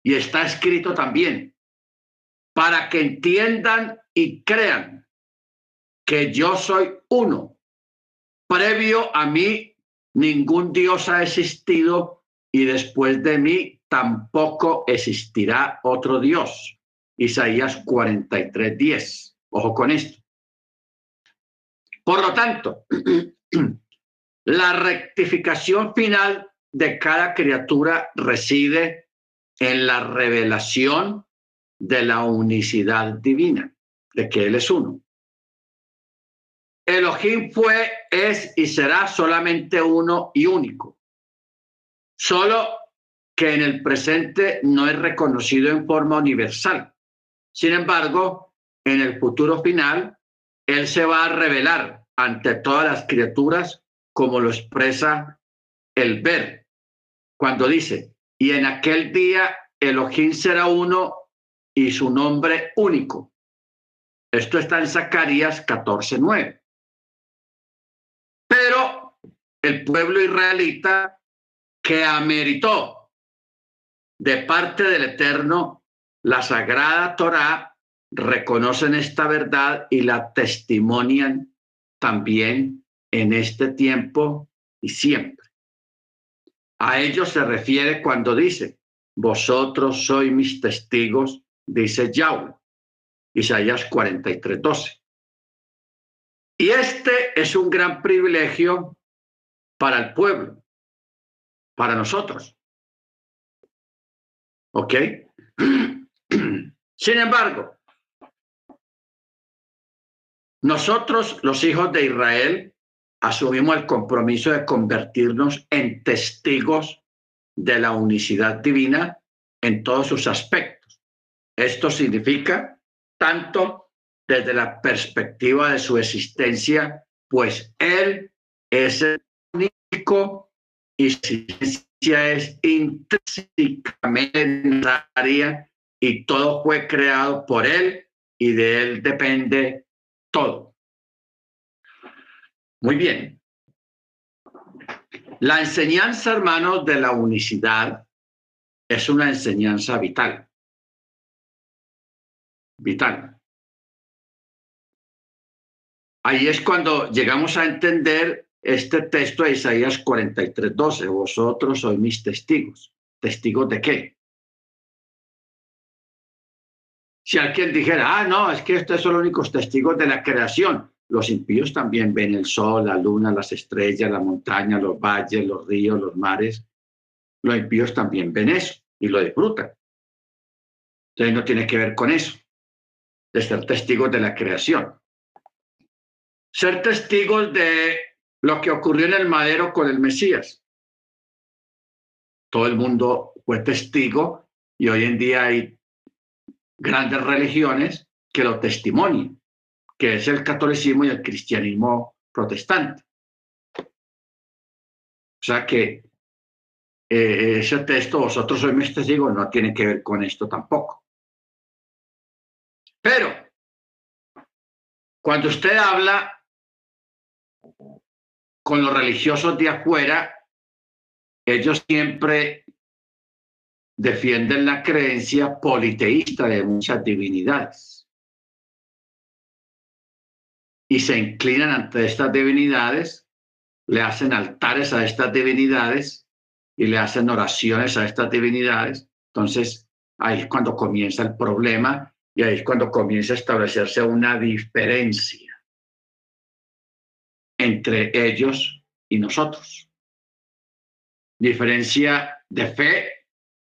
Y está escrito también, para que entiendan y crean que yo soy uno. Previo a mí, ningún Dios ha existido y después de mí tampoco existirá otro Dios. Isaías 43, 10. Ojo con esto. Por lo tanto, la rectificación final de cada criatura reside en la revelación de la unicidad divina, de que Él es uno. Elohim fue, es y será solamente uno y único. Solo que en el presente no es reconocido en forma universal. Sin embargo, en el futuro final, Él se va a revelar ante todas las criaturas como lo expresa el ver, cuando dice, y en aquel día Elohim será uno y su nombre único. Esto está en Zacarías 14:9. Pero el pueblo israelita que ameritó de parte del Eterno la sagrada Torá, reconocen esta verdad y la testimonian también en este tiempo y siempre. A ellos se refiere cuando dice, vosotros sois mis testigos, dice Yahweh, Isaías 43, 12. Y este es un gran privilegio para el pueblo, para nosotros. ¿Ok? Sin embargo, nosotros, los hijos de Israel, asumimos el compromiso de convertirnos en testigos de la unicidad divina en todos sus aspectos. Esto significa tanto desde la perspectiva de su existencia, pues Él es el su existencia es intrínsecamente necesaria y todo fue creado por Él y de Él depende todo. Muy bien. La enseñanza, hermanos, de la unicidad es una enseñanza vital. Vital. Ahí es cuando llegamos a entender este texto de Isaías 43, 12. Vosotros sois mis testigos. ¿Testigos de qué? Si alguien dijera, ah, no, es que estos son los únicos testigos de la creación, los impíos también ven el sol, la luna, las estrellas, la montaña, los valles, los ríos, los mares. Los impíos también ven eso y lo disfrutan. Entonces no tiene que ver con eso, de ser testigos de la creación. Ser testigos de lo que ocurrió en el madero con el Mesías. Todo el mundo fue testigo y hoy en día hay grandes religiones que lo testimonian que es el catolicismo y el cristianismo protestante. O sea que eh, ese texto, vosotros sois mis testigos, no tiene que ver con esto tampoco. Pero, cuando usted habla con los religiosos de afuera, ellos siempre defienden la creencia politeísta de muchas divinidades y se inclinan ante estas divinidades, le hacen altares a estas divinidades y le hacen oraciones a estas divinidades. Entonces, ahí es cuando comienza el problema y ahí es cuando comienza a establecerse una diferencia entre ellos y nosotros. Diferencia de fe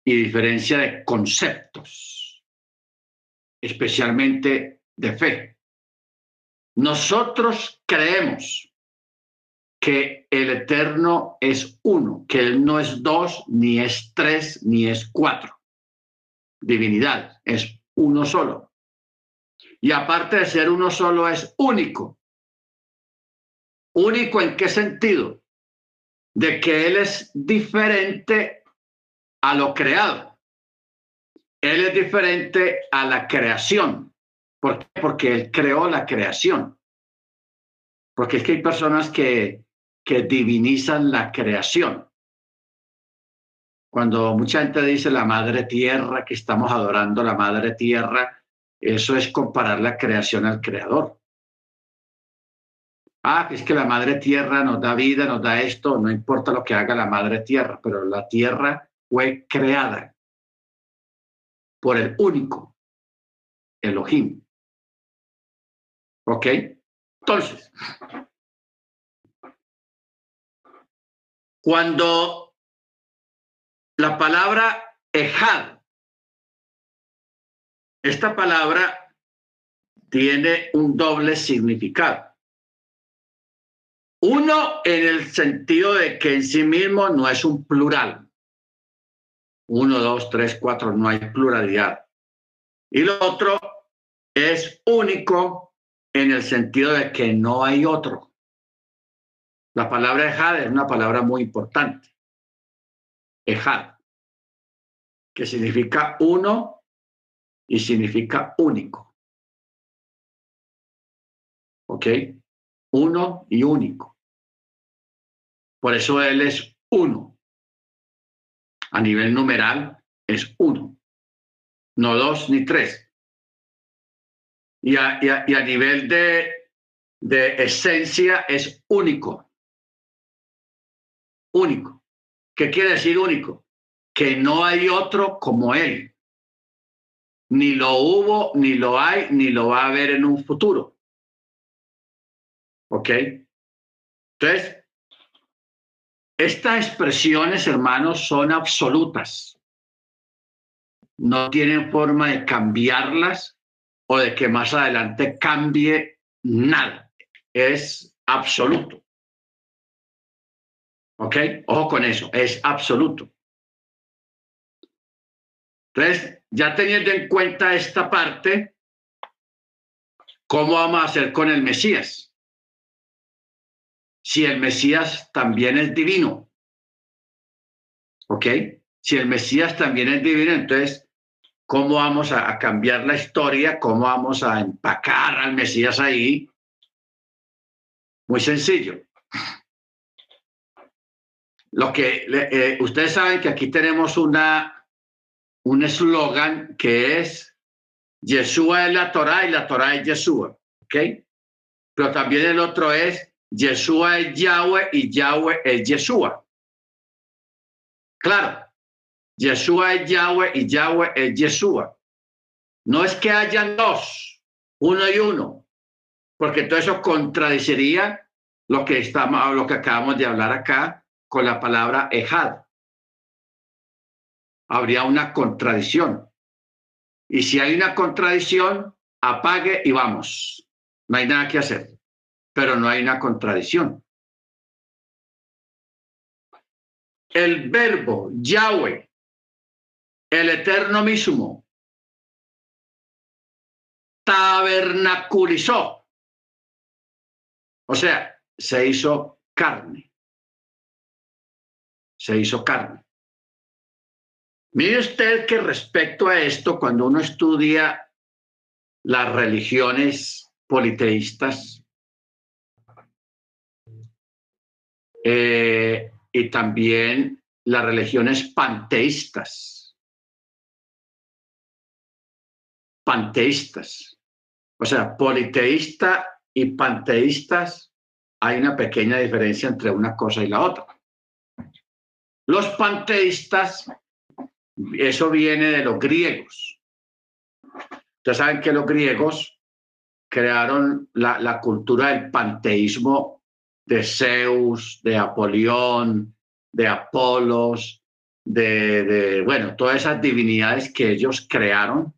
y diferencia de conceptos, especialmente de fe. Nosotros creemos que el eterno es uno, que él no es dos, ni es tres, ni es cuatro. Divinidad es uno solo. Y aparte de ser uno solo, es único. ¿Único en qué sentido? De que Él es diferente a lo creado. Él es diferente a la creación. ¿Por qué? Porque Él creó la creación. Porque es que hay personas que, que divinizan la creación. Cuando mucha gente dice la madre tierra, que estamos adorando la madre tierra, eso es comparar la creación al creador. Ah, es que la madre tierra nos da vida, nos da esto, no importa lo que haga la madre tierra, pero la tierra fue creada por el único Elohim. ¿Ok? Entonces, cuando la palabra ejad, esta palabra tiene un doble significado. Uno en el sentido de que en sí mismo no es un plural. Uno, dos, tres, cuatro, no hay pluralidad. Y lo otro es único en el sentido de que no hay otro. La palabra ejad es una palabra muy importante. Ejad, que significa uno y significa único. ¿Ok? Uno y único. Por eso Él es uno. A nivel numeral es uno, no dos ni tres. Y a, y a, nivel de, de esencia es único. Único. ¿Qué quiere decir único? Que no hay otro como Él. Ni lo hubo, ni lo hay, ni lo va a haber en un futuro. ¿Ok? Entonces, estas expresiones, hermanos, son absolutas. No tienen forma de cambiarlas o de que más adelante cambie nada. Es absoluto. ¿Ok? Ojo con eso, es absoluto. Entonces, ya teniendo en cuenta esta parte, ¿cómo vamos a hacer con el Mesías? Si el Mesías también es divino. ¿Ok? Si el Mesías también es divino, entonces, ¿cómo vamos a, cambiar la historia? ¿Cómo vamos a empacar al Mesías ahí? Muy sencillo. Lo que eh, ustedes saben que aquí tenemos una un eslogan que es Yeshua es la Torah y la Torah es Yeshua, ¿ok? Pero también el otro es Yeshua es Yahweh y Yahweh es Yeshua. Claro, Yeshua es Yahweh y Yahweh es Yeshua. No es que hayan dos, uno y uno, porque todo eso contradeciría lo que, estamos, lo que acabamos de hablar acá con la palabra Ejad. Habría una contradicción. Y si hay una contradicción, apague y vamos. No hay nada que hacer pero no hay una contradicción. El verbo Yahweh, el eterno mismo, tabernaculizó, o sea, se hizo carne. Se hizo carne. Mire usted que respecto a esto, cuando uno estudia las religiones politeístas, Eh, y también las religiones panteístas. Panteístas. O sea, politeísta y panteístas, hay una pequeña diferencia entre una cosa y la otra. Los panteístas, eso viene de los griegos. Ustedes saben que los griegos crearon la, la cultura del panteísmo de Zeus, de Apolión, de Apolos, de, bueno, todas esas divinidades que ellos crearon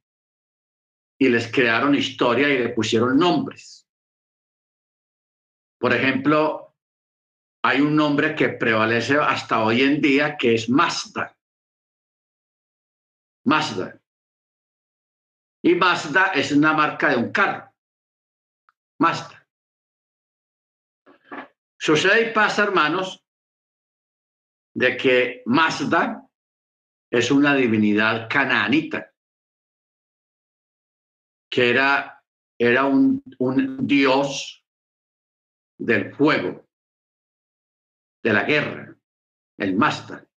y les crearon historia y le pusieron nombres. Por ejemplo, hay un nombre que prevalece hasta hoy en día que es Mazda. Mazda. Y Mazda es una marca de un carro. Mazda. Sucede y pasa, hermanos, de que Mazda es una divinidad canaanita, que era, era un, un dios del fuego, de la guerra, el Mazda,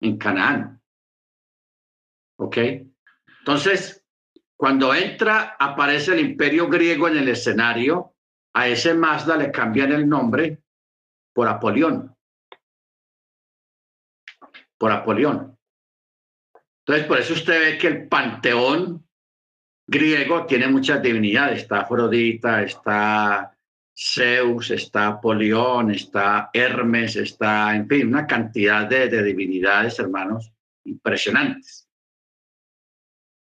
en Canaán. ¿Ok? Entonces, cuando entra, aparece el imperio griego en el escenario, a ese Mazda le cambian el nombre por Apolión. Por Apolión. Entonces, por eso usted ve que el panteón griego tiene muchas divinidades. Está Afrodita, está Zeus, está Apolión, está Hermes, está, en fin, una cantidad de, de divinidades, hermanos, impresionantes.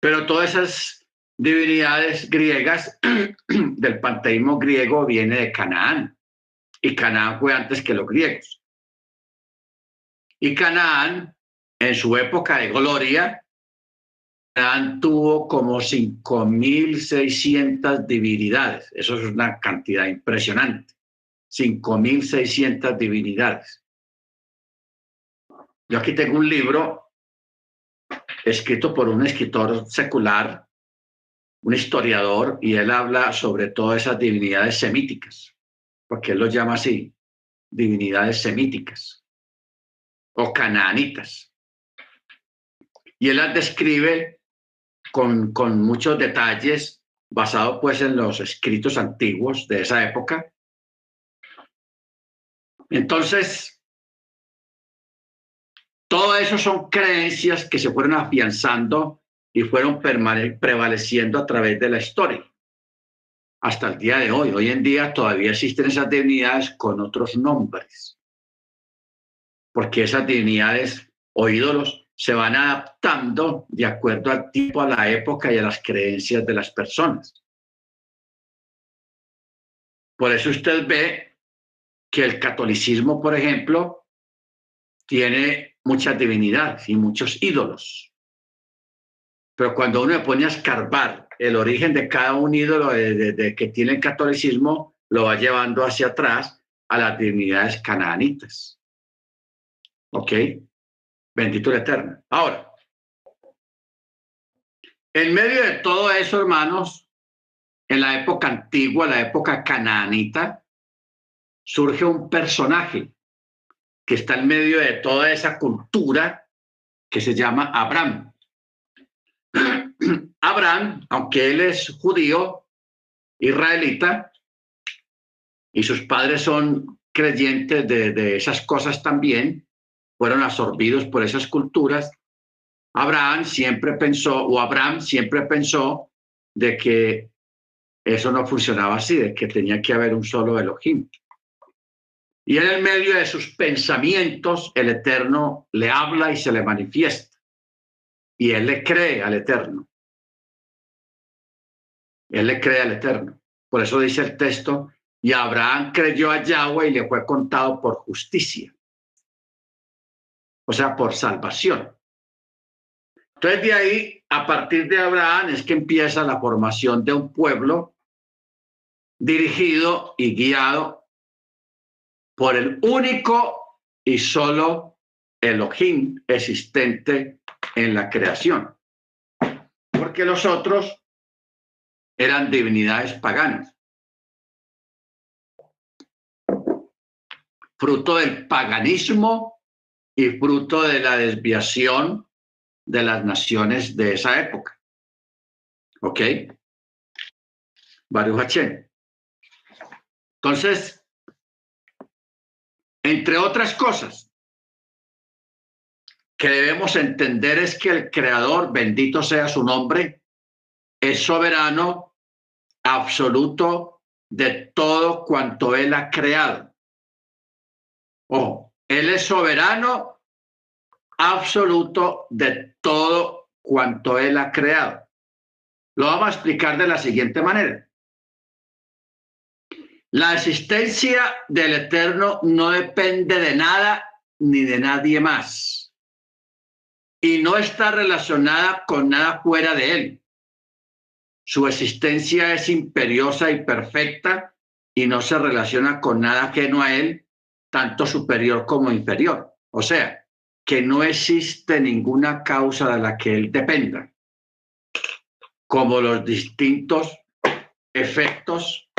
Pero todas esas divinidades griegas del panteísmo griego viene de Canaán. Y Canaán fue antes que los griegos. Y Canaán, en su época de gloria, Canaán tuvo como 5.600 divinidades. Eso es una cantidad impresionante. 5.600 divinidades. Yo aquí tengo un libro escrito por un escritor secular un historiador y él habla sobre todas esas divinidades semíticas, porque él los llama así, divinidades semíticas o canaanitas. Y él las describe con, con muchos detalles, basado pues en los escritos antiguos de esa época. Entonces, todo eso son creencias que se fueron afianzando y fueron prevaleciendo a través de la historia hasta el día de hoy. Hoy en día todavía existen esas divinidades con otros nombres, porque esas divinidades o ídolos se van adaptando de acuerdo al tipo, a la época y a las creencias de las personas. Por eso usted ve que el catolicismo, por ejemplo, tiene muchas divinidades y muchos ídolos. Pero cuando uno se pone a escarbar el origen de cada un ídolo de, que tiene el catolicismo, lo va llevando hacia atrás a las divinidades canaanitas. ¿Ok? Bendito el Eterno. Ahora, en medio de todo eso, hermanos, en la época antigua, la época canaanita, surge un personaje que está en medio de toda esa cultura que se llama Abraham. Abraham, aunque él es judío, israelita, y sus padres son creyentes de, esas cosas también, fueron absorbidos por esas culturas, Abraham siempre pensó, o Abraham siempre pensó de que eso no funcionaba así, de que tenía que haber un solo Elohim. Y en el medio de sus pensamientos, el Eterno le habla y se le manifiesta y él le cree al Eterno. Él le cree al Eterno. Por eso dice el texto, y Abraham creyó a Yahweh y le fue contado por justicia. O sea, por salvación. Entonces de ahí, a partir de Abraham, es que empieza la formación de un pueblo dirigido y guiado por el único y solo Elohim existente en la creación, porque los otros eran divinidades paganas. Fruto del paganismo y fruto de la desviación de las naciones de esa época. ¿Ok? Baruch Entonces, entre otras cosas, que debemos entender es que el Creador, bendito sea su nombre, es soberano absoluto de todo cuanto Él ha creado. O Él es soberano absoluto de todo cuanto Él ha creado. Lo vamos a explicar de la siguiente manera. La existencia del Eterno no depende de nada ni de nadie más y no está relacionada con nada fuera de él. Su existencia es imperiosa y perfecta y no se relaciona con nada ajeno a él, tanto superior como inferior. O sea, que no existe ninguna causa de la que él dependa, como los distintos efectos,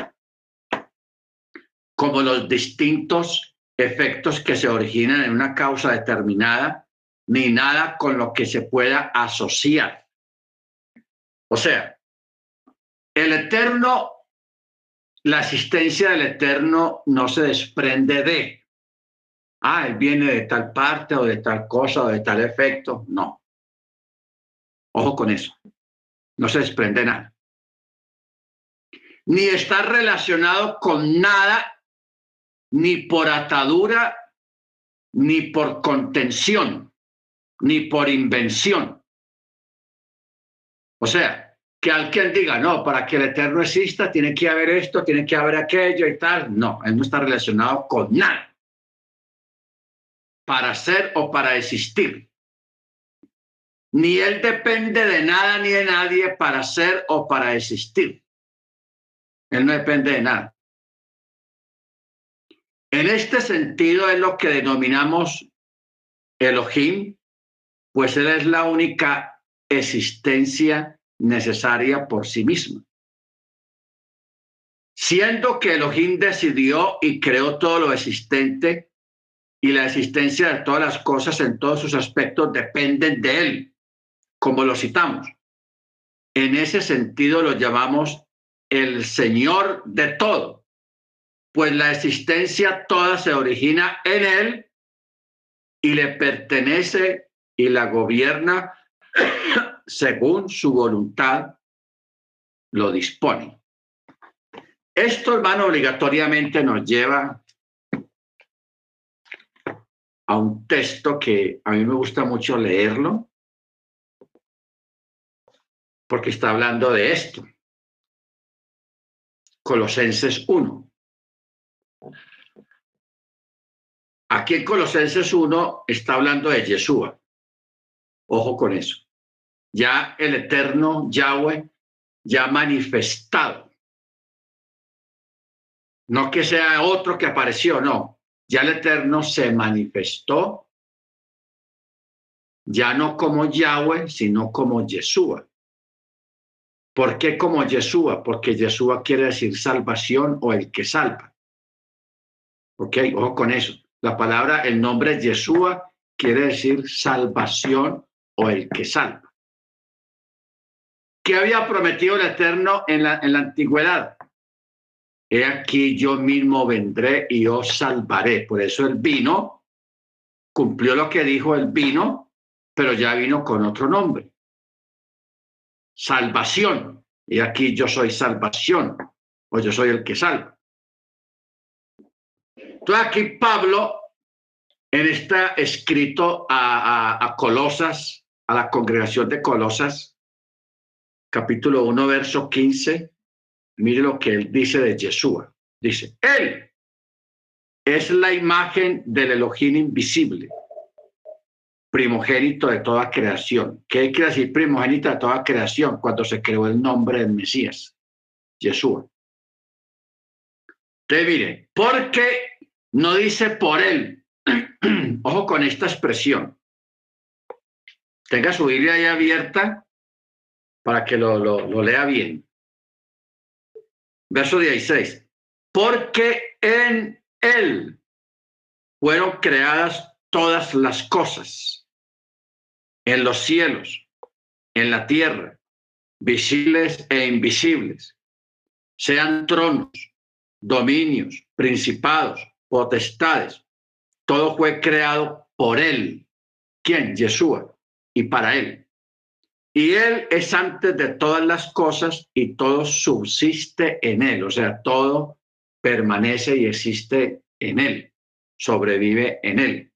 como los distintos efectos que se originan en una causa determinada, ni nada con lo que se pueda asociar. O sea, el eterno, la existencia del eterno no se desprende de, ah, él viene de tal parte o de tal cosa o de tal efecto. No. Ojo con eso. No se desprende nada. Ni está relacionado con nada, ni por atadura, ni por contención, ni por invención. O sea, que alguien diga, no, para que el eterno exista tiene que haber esto, tiene que haber aquello y tal. No, él no está relacionado con nada para ser o para existir. Ni él depende de nada ni de nadie para ser o para existir. Él no depende de nada. En este sentido es lo que denominamos Elohim, pues él es la única existencia necesaria por sí misma. Siendo que Elohim decidió y creó todo lo existente, y la existencia de todas las cosas en todos sus aspectos dependen de Él, como lo citamos. En ese sentido lo llamamos el Señor de todo, pues la existencia toda se origina en Él y le pertenece y la gobierna según su voluntad lo dispone. Esto, hermano, obligatoriamente nos lleva a un texto que a mí me gusta mucho leerlo, porque está hablando de esto. Colosenses 1. Aquí en Colosenses 1 está hablando de Yeshua. Ojo con eso. Ya el eterno Yahweh ya manifestado. No que sea otro que apareció, no ya el Eterno se manifestó, ya no como Yahweh, sino como Yeshua. ¿Por qué como Yeshua? Porque Yeshua quiere decir salvación o el que salva. ¿Ok? Ojo con eso. La palabra, el nombre Yeshua quiere decir salvación o el que salva. ¿Qué había prometido el Eterno en la, en la antigüedad? he aquí yo mismo vendré y os salvaré. Por eso el vino cumplió lo que dijo el vino, pero ya vino con otro nombre. Salvación. Y aquí yo soy salvación, o yo soy el que salva. Entonces aquí Pablo, en está escrito a, a Colosas, a la congregación de Colosas, capítulo 1, verso 15, Mire lo que él dice de Yeshua. Dice, Él es la imagen del Elohim invisible, primogénito de toda creación. ¿Qué quiere decir primogénito de toda creación? Cuando se creó el nombre del Mesías, Yeshua. Entonces, mire, porque no dice por él. Ojo con esta expresión. Tenga su Biblia ahí abierta para que lo, lo lea bien. Verso 16. Porque en Él fueron creadas todas las cosas, en los cielos, en la tierra, visibles e invisibles, sean tronos, dominios, principados, potestades. Todo fue creado por Él. ¿Quién? Yeshua. Y para Él. Y Él es antes de todas las cosas y todo subsiste en Él, o sea, todo permanece y existe en Él, sobrevive en Él.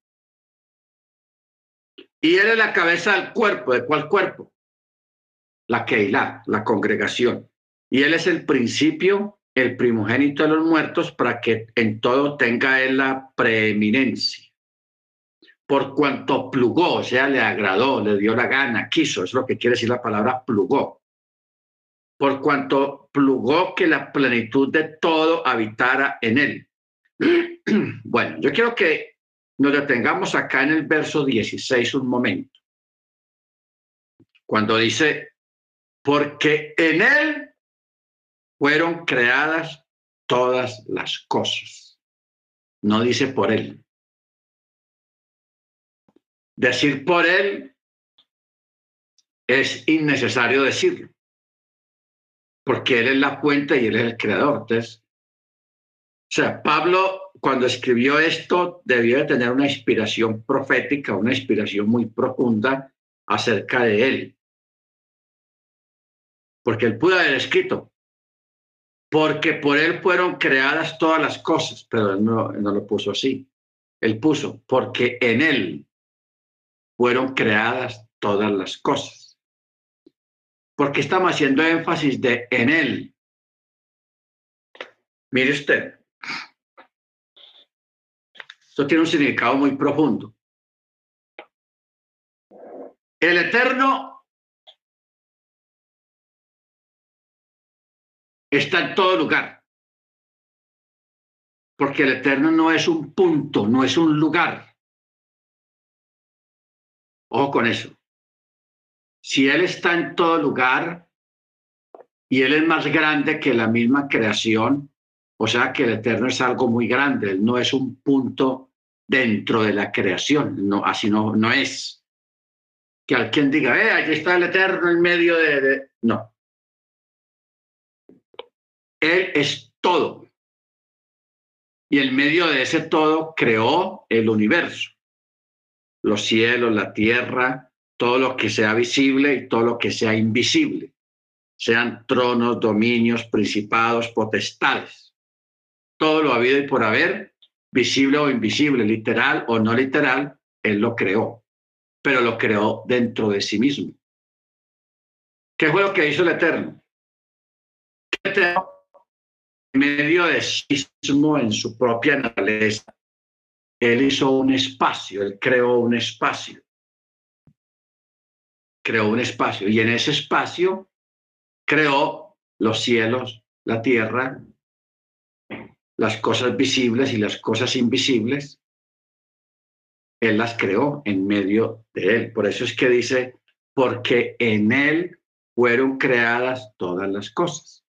Y Él es la cabeza del cuerpo, ¿de cuál cuerpo? La Keilah, la congregación. Y Él es el principio, el primogénito de los muertos, para que en todo tenga Él la preeminencia por cuanto plugó, o sea, le agradó, le dio la gana, quiso, es lo que quiere decir la palabra plugó. por cuanto plugó que la plenitud de todo habitara en él. Bueno, yo quiero que nos detengamos acá en el verso 16 un momento, cuando dice, porque en él fueron creadas todas las cosas. No dice por él. Decir por él es innecesario decirlo, porque él es la fuente y él es el creador. Entonces, o sea, Pablo cuando escribió esto debió de tener una inspiración profética, una inspiración muy profunda acerca de él. Porque él pudo haber escrito, porque por él fueron creadas todas las cosas, pero él no, no lo puso así. Él puso, porque en él fueron creadas todas las cosas. Porque estamos haciendo énfasis de en él. Mire usted, esto tiene un significado muy profundo. El Eterno está en todo lugar. Porque el Eterno no es un punto, no es un lugar. Ojo con eso. Si Él está en todo lugar y Él es más grande que la misma creación, o sea que el Eterno es algo muy grande, Él no es un punto dentro de la creación. No, así no, no es. Que alguien diga, eh, aquí está el Eterno en medio de, No. Él es todo. Y en medio de ese todo creó el universo. Los cielos, la tierra, todo lo que sea visible y todo lo que sea invisible. Sean tronos, dominios, principados, potestades. Todo lo habido y por haber visible o invisible, literal o no literal, Él lo creó, pero lo creó dentro de sí mismo. ¿Qué fue lo que hizo el Eterno? El Eterno, en medio de sí mismo, en su propia naturaleza, Él hizo un espacio, Él creó un espacio. Creó un espacio y en ese espacio creó los cielos, la tierra, las cosas visibles y las cosas invisibles, Él las creó en medio de Él. Por eso es que dice, porque en Él fueron creadas todas las cosas.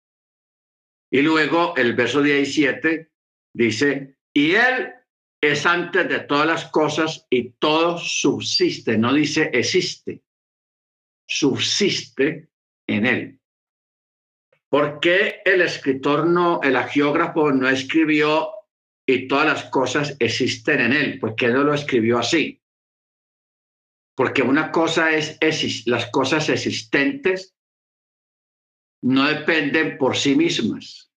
Y luego el verso 17 dice, y Él es antes de todas las cosas y todo subsiste, no dice existe, subsiste en Él. ¿Por qué el escritor no, el agiógrafo no escribió y todas las cosas existen en él? ¿Por qué no lo escribió así? Porque una cosa es, las cosas existentes no dependen por sí mismas,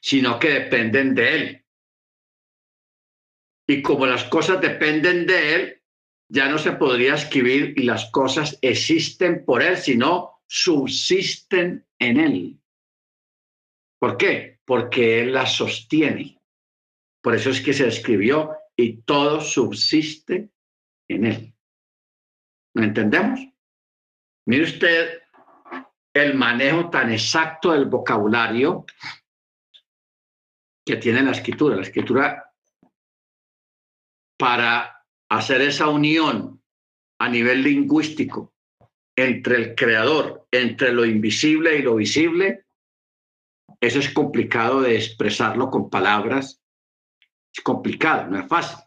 sino que dependen de él. Y como las cosas dependen de él, ya no se podría escribir y las cosas existen por él, sino subsisten en él. ¿Por qué? Porque él la sostiene. Por eso es que se escribió y todo subsiste en él. ¿Lo entendemos? Mire usted el manejo tan exacto del vocabulario que tiene la escritura. La escritura para hacer esa unión a nivel lingüístico entre el creador, entre lo invisible y lo visible, eso es complicado de expresarlo con palabras. Es complicado, no es fácil.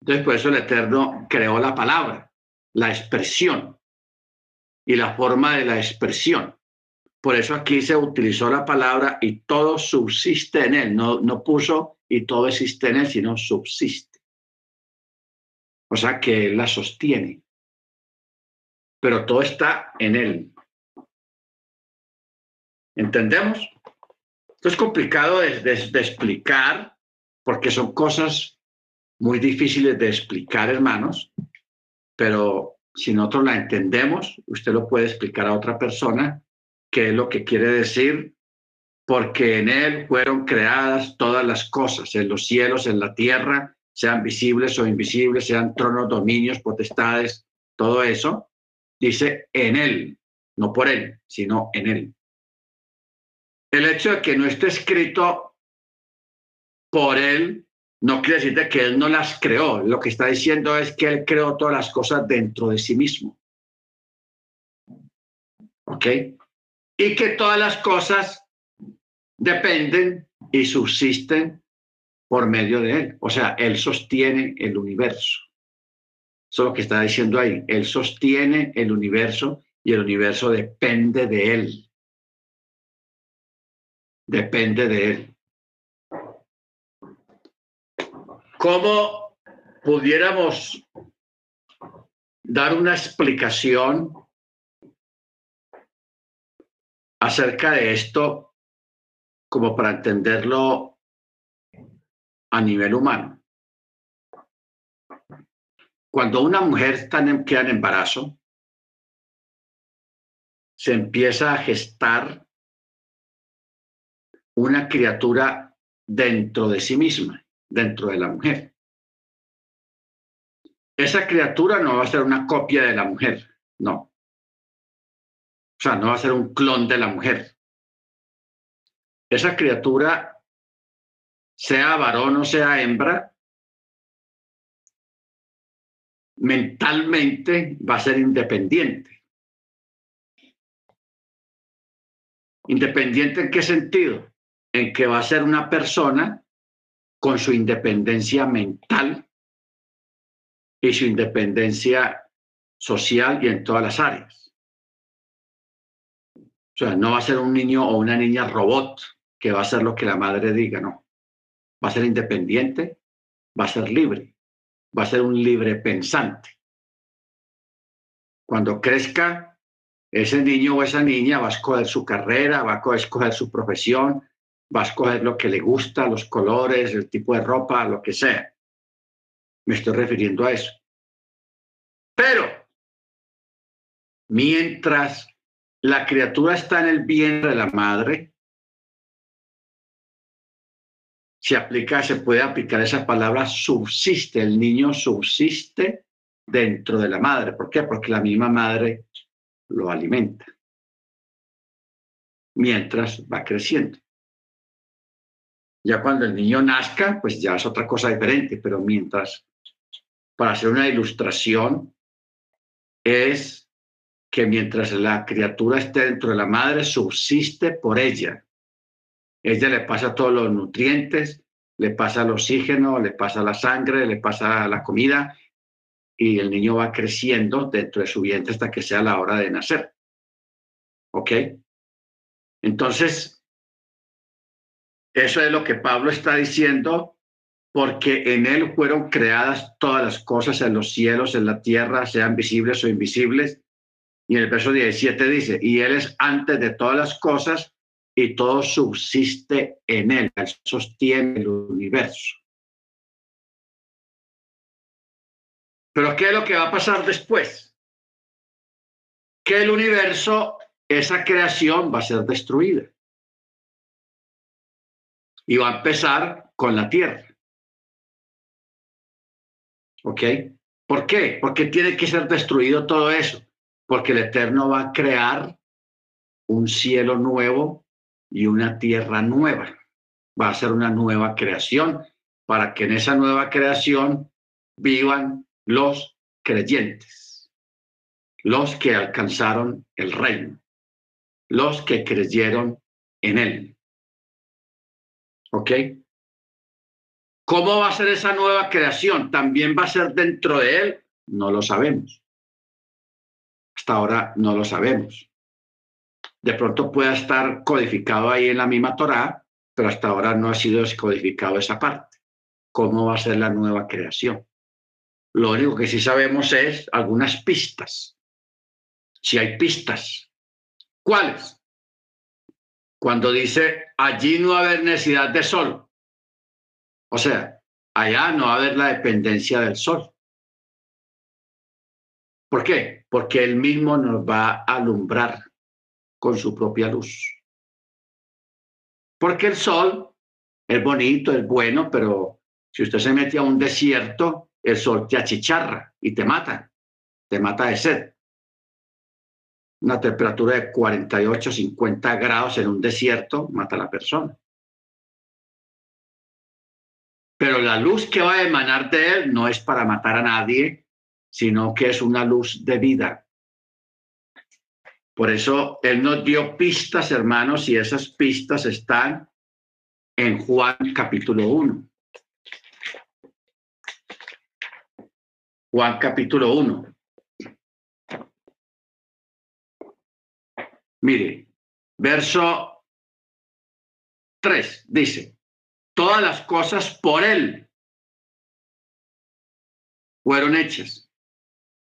Entonces, por eso el Eterno creó la palabra, la expresión y la forma de la expresión. Por eso aquí se utilizó la palabra y todo subsiste en él. No, no puso y todo existe en él, sino subsiste. O sea que él la sostiene pero todo está en Él. ¿Entendemos? Esto es complicado de, explicar porque son cosas muy difíciles de explicar, hermanos, pero si nosotros la entendemos, usted lo puede explicar a otra persona qué es lo que quiere decir, porque en Él fueron creadas todas las cosas, en los cielos, en la tierra, sean visibles o invisibles, sean tronos, dominios, potestades, todo eso, dice en él. no por Él, sino en Él. El hecho de que no esté escrito por Él no quiere decir que Él no las creó. Lo que está diciendo es que Él creó todas las cosas dentro de sí mismo. ¿Ok? Y que todas las cosas dependen y subsisten por medio de Él. O sea, Él sostiene el universo. Eso es lo que está diciendo ahí. Él sostiene el universo y el universo depende de Él. Depende de Él. ¿Cómo pudiéramos dar una explicación acerca de esto como para entenderlo a nivel humano? Cuando una mujer está en, queda en embarazo, se empieza a gestar una criatura dentro de sí misma, dentro de la mujer. Esa criatura no va a ser una copia de la mujer, no. O sea, no va a ser un clon de la mujer. Esa criatura, sea varón o sea hembra, mentalmente va a ser independiente. ¿Independiente en qué sentido? En que va a ser una persona con su independencia mental y su independencia social y en todas las áreas. O sea, no va a ser un niño o una niña robot que va a hacer lo que la madre diga, no. Va a ser independiente, va a ser libre va a ser un libre pensante. Cuando crezca, ese niño o esa niña va a escoger su carrera, va a escoger su profesión, va a escoger lo que le gusta, los colores, el tipo de ropa, lo que sea. Me estoy refiriendo a eso. Pero mientras la criatura está en el vientre de la madre, se aplica, se puede aplicar esa palabra subsiste, el niño subsiste dentro de la madre. ¿Por qué? Porque la misma madre lo alimenta mientras va creciendo. Ya cuando el niño nazca, pues ya es otra cosa diferente, pero mientras, para hacer una ilustración, es que mientras la criatura esté dentro de la madre, subsiste por ella ella le pasa todos los nutrientes, le pasa el oxígeno, le pasa la sangre, le pasa la comida y el niño va creciendo dentro de su vientre hasta que sea la hora de nacer. ¿Ok? Entonces, eso es lo que Pablo está diciendo, porque en él fueron creadas todas las cosas en los cielos, en la tierra, sean visibles o invisibles. Y en el verso 17 dice, y él es antes de todas las cosas y todo subsiste en él, sostiene el universo. Pero ¿qué es lo que va a pasar después? Que el universo, esa creación va a ser destruida. Y va a empezar con la tierra. ¿Ok? ¿Por qué? Porque tiene que ser destruido todo eso. Porque el Eterno va a crear un cielo nuevo y una tierra nueva. Va a ser una nueva creación para que en esa nueva creación vivan los creyentes, los que alcanzaron el reino, los que creyeron en él. ¿Ok? ¿Cómo va a ser esa nueva creación? ¿También va a ser dentro de él? No lo sabemos. Hasta ahora no lo sabemos de pronto pueda estar codificado ahí en la misma Torá, pero hasta ahora no ha sido descodificado esa parte. ¿Cómo va a ser la nueva creación? Lo único que sí sabemos es algunas pistas. Si hay pistas. ¿Cuáles? Cuando dice, allí no va a haber necesidad de sol. O sea, allá no va a haber la dependencia del sol. ¿Por qué? Porque él mismo nos va a alumbrar con su propia luz. Porque el sol es bonito, es bueno, pero si usted se mete a un desierto, el sol te achicharra y te mata, te mata de sed. una temperatura de 48, 50 grados en un desierto, mata a la persona. Pero la luz que va a emanar de él no es para matar a nadie, sino que es una luz de vida. Por eso él nos dio pistas, hermanos, y esas pistas están en Juan capítulo 1. Juan capítulo 1. Mire, verso 3 dice, todas las cosas por Él fueron hechas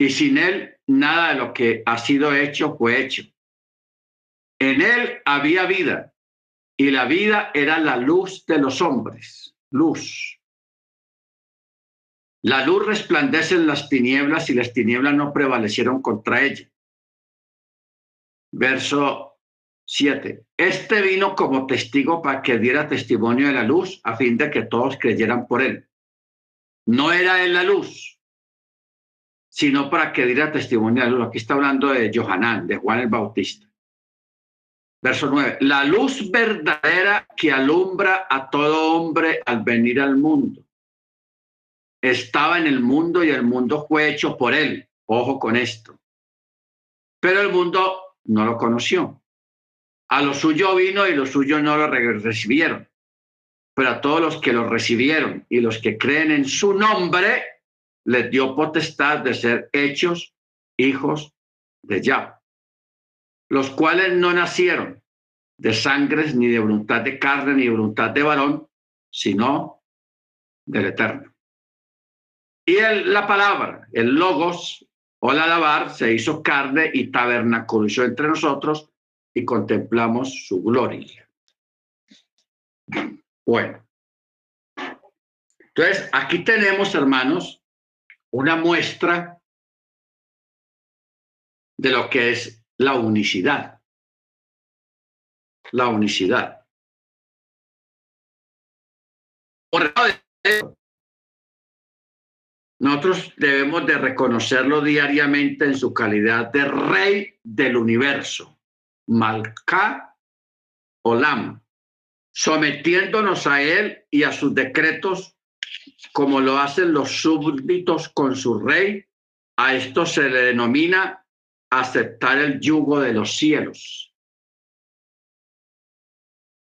y sin Él nada de lo que ha sido hecho fue hecho. En Él había vida y la vida era la luz de los hombres, luz. La luz resplandece en las tinieblas y las tinieblas no prevalecieron contra ella. Verso 7. Este vino como testigo para que diera testimonio de la luz a fin de que todos creyeran por él. No era él la luz, sino para que diera testimonio de la luz. Aquí está hablando de Johanán, de Juan el Bautista. Verso 9. La luz verdadera que alumbra a todo hombre al venir al mundo estaba en el mundo y el mundo fue hecho por él. Ojo con esto. Pero el mundo no lo conoció. A lo suyo vino y los suyos no lo recibieron. Pero a todos los que lo recibieron y los que creen en su nombre, les dio potestad de ser hechos hijos de Yahweh, los cuales no nacieron de sangres ni de voluntad de carne ni de voluntad de varón, sino del Eterno. Y la palabra, el logos o la alabar, se hizo carne y tabernaculizó entre nosotros y contemplamos su gloria. Bueno. Entonces, aquí tenemos, hermanos, una muestra de lo que es la unicidad. La unicidad. Por nosotros debemos de reconocerlo diariamente en su calidad de rey del universo, Malka Olam, sometiéndonos a él y a sus decretos como lo hacen los súbditos con su rey. A esto se le denomina aceptar el yugo de los cielos.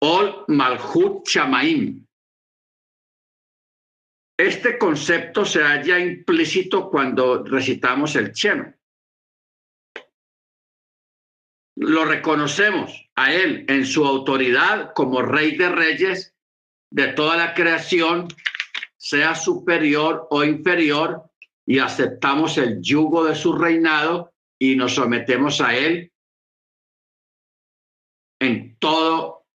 Ol Malhut Chamaim, este concepto se halla implícito cuando recitamos el Chema. Lo reconocemos a Él en su autoridad como Rey de Reyes de toda la creación, sea superior o inferior, y aceptamos el yugo de su reinado y nos sometemos a Él en todo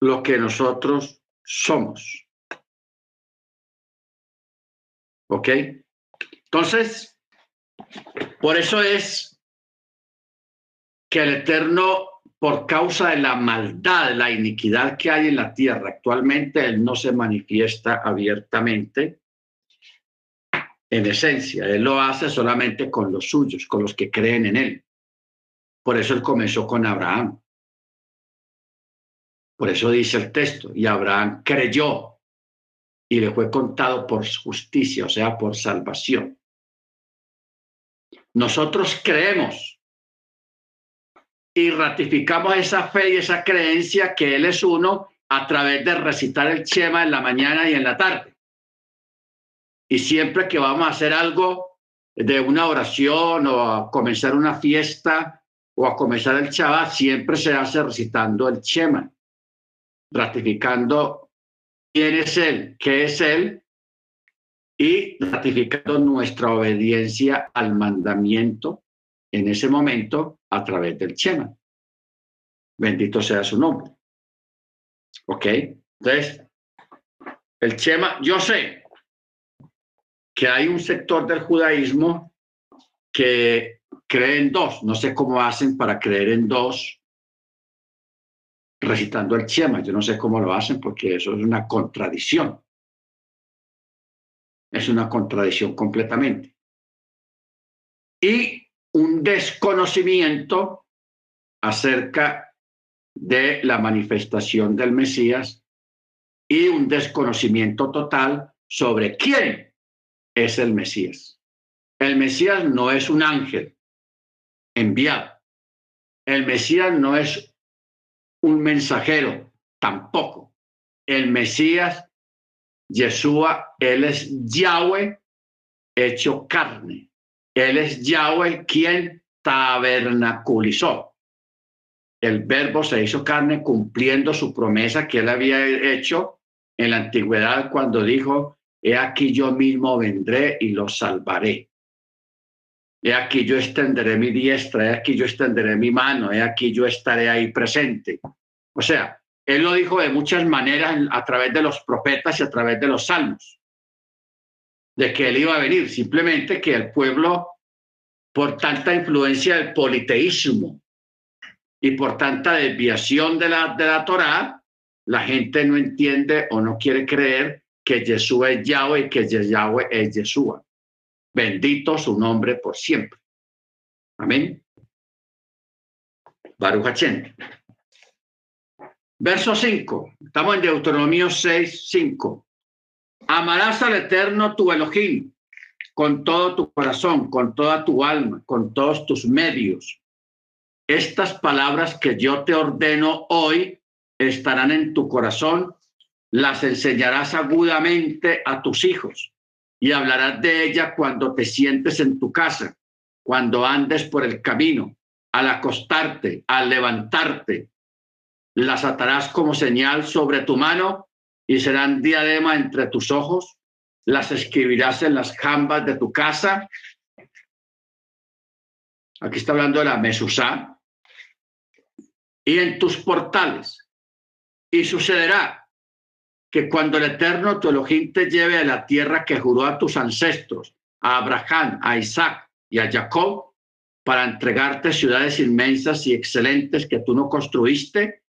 lo que nosotros somos. ¿Ok? Entonces, por eso es que el Eterno, por causa de la maldad, la iniquidad que hay en la tierra actualmente, Él no se manifiesta abiertamente en esencia. Él lo hace solamente con los suyos, con los que creen en Él. Por eso Él comenzó con Abraham. Por eso dice el texto, y Abraham creyó y le fue contado por justicia, o sea, por salvación. Nosotros creemos y ratificamos esa fe y esa creencia que Él es uno a través de recitar el Chema en la mañana y en la tarde. Y siempre que vamos a hacer algo de una oración o a comenzar una fiesta o a comenzar el Shabbat, siempre se hace recitando el Chema, ratificando quién es Él, qué es Él, y ratificando nuestra obediencia al mandamiento en ese momento a través del Chema. Bendito sea su nombre. ¿Ok? Entonces, el Chema, yo sé que hay un sector del judaísmo que cree en dos, no sé cómo hacen para creer en dos, recitando el Chema. Yo no sé cómo lo hacen porque eso es una contradicción. Es una contradicción completamente. Y un desconocimiento acerca de la manifestación del Mesías y un desconocimiento total sobre quién es el Mesías. El Mesías no es un ángel enviado. El Mesías no es un mensajero tampoco. El Mesías, Yeshua, él es Yahweh hecho carne. Él es Yahweh quien tabernaculizó. El verbo se hizo carne cumpliendo su promesa que él había hecho en la antigüedad cuando dijo, he aquí yo mismo vendré y los salvaré. He aquí yo extenderé mi diestra, he aquí yo extenderé mi mano, he aquí yo estaré ahí presente. O sea, él lo dijo de muchas maneras a través de los profetas y a través de los salmos, de que él iba a venir, simplemente que el pueblo, por tanta influencia del politeísmo y por tanta desviación de la, de la Torá, la gente no entiende o no quiere creer que Jesús es Yahweh y que Yahweh es Yeshua. Bendito su nombre por siempre. Amén. Baruch Verso 5. Estamos en Deuteronomio 6, 5. Amarás al Eterno tu Elohim con todo tu corazón, con toda tu alma, con todos tus medios. Estas palabras que yo te ordeno hoy estarán en tu corazón, las enseñarás agudamente a tus hijos y hablarás de ella cuando te sientes en tu casa, cuando andes por el camino, al acostarte, al levantarte, las atarás como señal sobre tu mano y serán diadema entre tus ojos, las escribirás en las jambas de tu casa. Aquí está hablando de la mesusá. Y en tus portales. Y sucederá que cuando el Eterno tu Elohim te lleve a la tierra que juró a tus ancestros, a Abraham, a Isaac y a Jacob, para entregarte ciudades inmensas y excelentes que tú no construiste,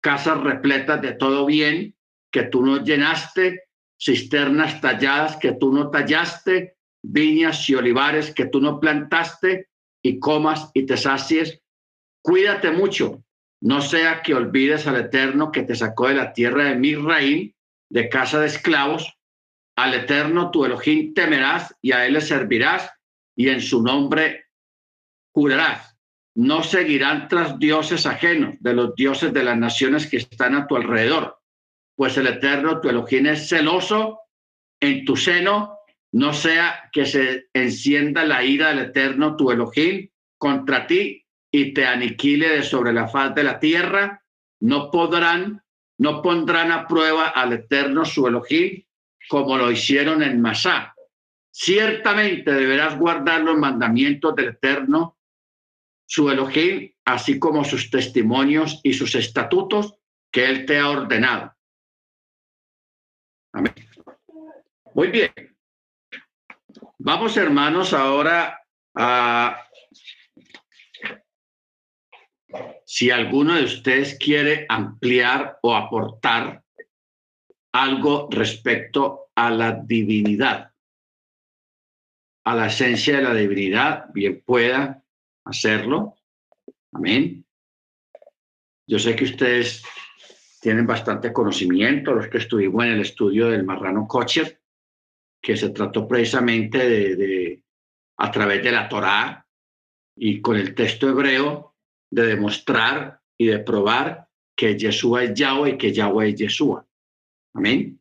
casas repletas de todo bien que tú no llenaste, cisternas talladas que tú no tallaste, viñas y olivares que tú no plantaste, y comas y te sacies. Cuídate mucho, no sea que olvides al Eterno que te sacó de la tierra de Misraín, de casa de esclavos. Al Eterno tu Elohim temerás y a él le servirás, y en su nombre jurarás no seguirán tras dioses ajenos de los dioses de las naciones que están a tu alrededor, pues el Eterno, tu Elohim, es celoso en tu seno, no sea que se encienda la ira del Eterno, tu Elohim, contra ti y te aniquile de sobre la faz de la tierra, no podrán, no pondrán a prueba al Eterno, su Elohim, como lo hicieron en Masá. Ciertamente deberás guardar los mandamientos del Eterno, su Elohim, así como sus testimonios y sus estatutos que Él te ha ordenado. Amén. Muy bien. Vamos, hermanos, ahora a... Si alguno de ustedes quiere ampliar o aportar algo respecto a la divinidad, a la esencia de la divinidad, bien pueda hacerlo. Amén. Yo sé que ustedes tienen bastante conocimiento, los que estuvimos en el estudio del marrano Kocher, que se trató precisamente de, a través de la Torá y con el texto hebreo, de demostrar y de probar que Yeshua es Yahweh y que Yahweh es Yeshua. Amén.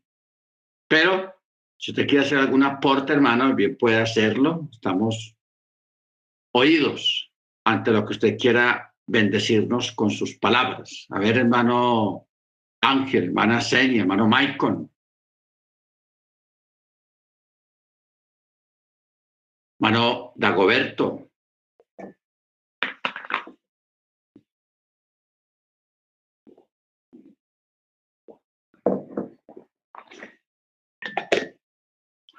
Pero si usted quiere hacer algún aporte, hermano, bien puede hacerlo. Estamos oídos ante lo que usted quiera bendecirnos con sus palabras. A ver, hermano Ángel, hermana Senia, hermano Maicon. Hermano Dagoberto.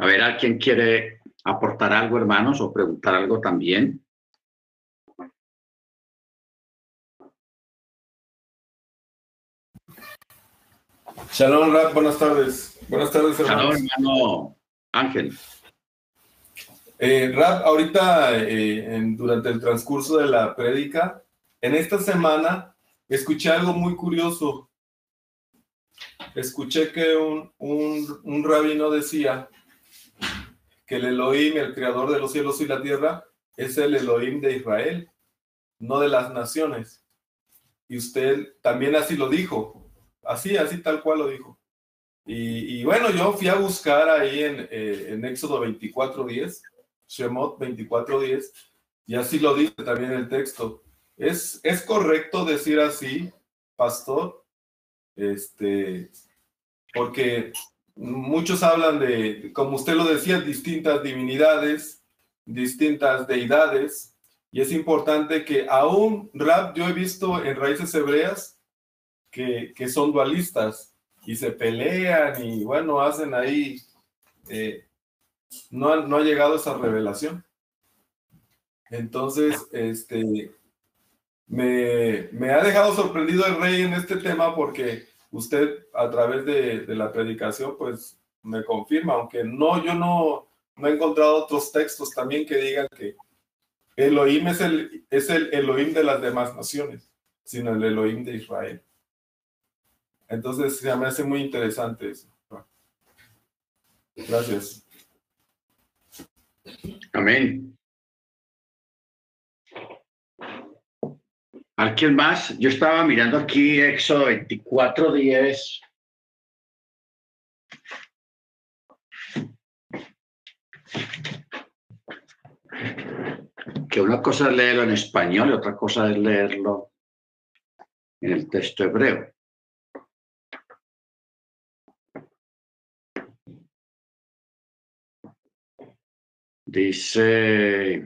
A ver, ¿alguien quiere aportar algo, hermanos, o preguntar algo también? Shalom, Rap, buenas tardes. Buenas tardes, hermano. Shalom, hermano Ángel. Eh, Rap, ahorita, eh, durante el transcurso de la prédica, en esta semana escuché algo muy curioso. Escuché que un, un, un rabino decía que el Elohim, el creador de los cielos y la tierra, es el Elohim de Israel, no de las naciones. Y usted también así lo dijo, así, así tal cual lo dijo. Y, bueno, yo fui a buscar ahí en, eh, en Éxodo 24.10, Shemot 24.10, y así lo dice también el texto. ¿Es, ¿Es correcto decir así, pastor? Este, porque muchos hablan de, como usted lo decía, distintas divinidades, distintas deidades, y es importante que aún rap yo he visto en raíces hebreas que, son dualistas y se pelean y bueno, hacen ahí, eh, no, no ha llegado esa revelación. Entonces, este, me, me, ha dejado sorprendido el rey en este tema porque usted a través de, de, la predicación pues me confirma, aunque no, yo no, no he encontrado otros textos también que digan que Elohim es el, es el Elohim de las demás naciones, sino el Elohim de Israel. Entonces se me hace muy interesante eso. Gracias. Amén. ¿Alguien más? Yo estaba mirando aquí Éxodo 24, 10. Que una cosa es leerlo en español y otra cosa es leerlo en el texto hebreo. Dice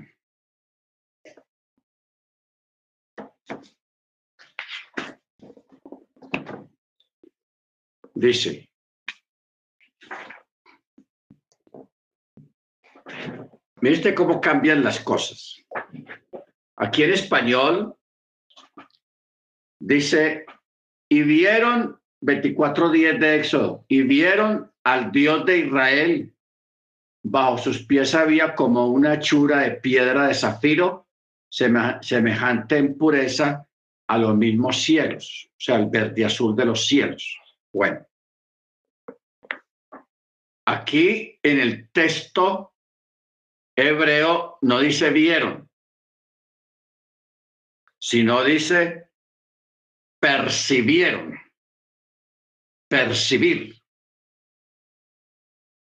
Dice, mire cómo cambian las cosas. Aquí en español dice, y vieron 24 días de Éxodo, y vieron al Dios de Israel. Bajo sus pies había como una chura de piedra de zafiro, semejante en pureza a los mismos cielos, o sea, el verde azul de los cielos. Bueno, aquí en el texto hebreo no dice vieron, sino dice percibieron, percibir.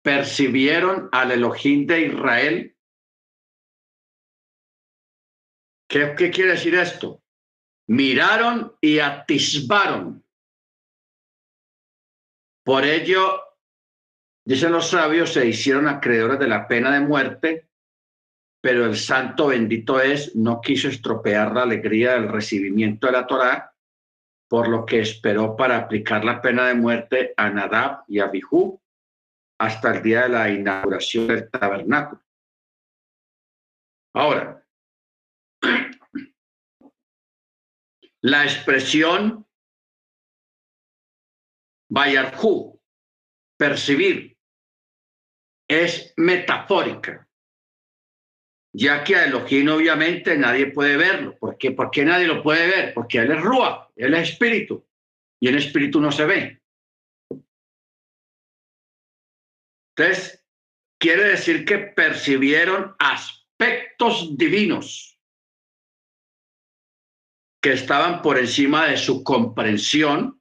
Percibieron al Elohim de Israel. ¿Qué, qué quiere decir esto? Miraron y atisbaron por ello, dicen los sabios, se hicieron acreedores de la pena de muerte, pero el santo bendito es, no quiso estropear la alegría del recibimiento de la Torá, por lo que esperó para aplicar la pena de muerte a Nadab y a Bihu hasta el día de la inauguración del tabernáculo. Ahora, la expresión Bayarhu, percibir, es metafórica, ya que a Elohim obviamente nadie puede verlo. ¿Por qué? ¿Por qué nadie lo puede ver? Porque Él es Rúa, Él es espíritu, y el espíritu no se ve. Entonces, quiere decir que percibieron aspectos divinos que estaban por encima de su comprensión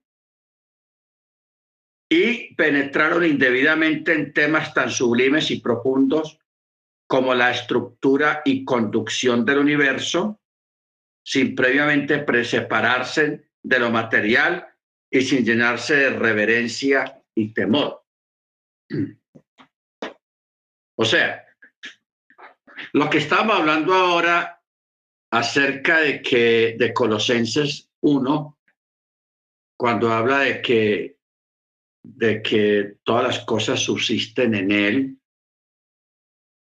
y penetraron indebidamente en temas tan sublimes y profundos como la estructura y conducción del universo, sin previamente separarse de lo material y sin llenarse de reverencia y temor. O sea, lo que estamos hablando ahora acerca de que de Colosenses 1, cuando habla de que de que todas las cosas subsisten en Él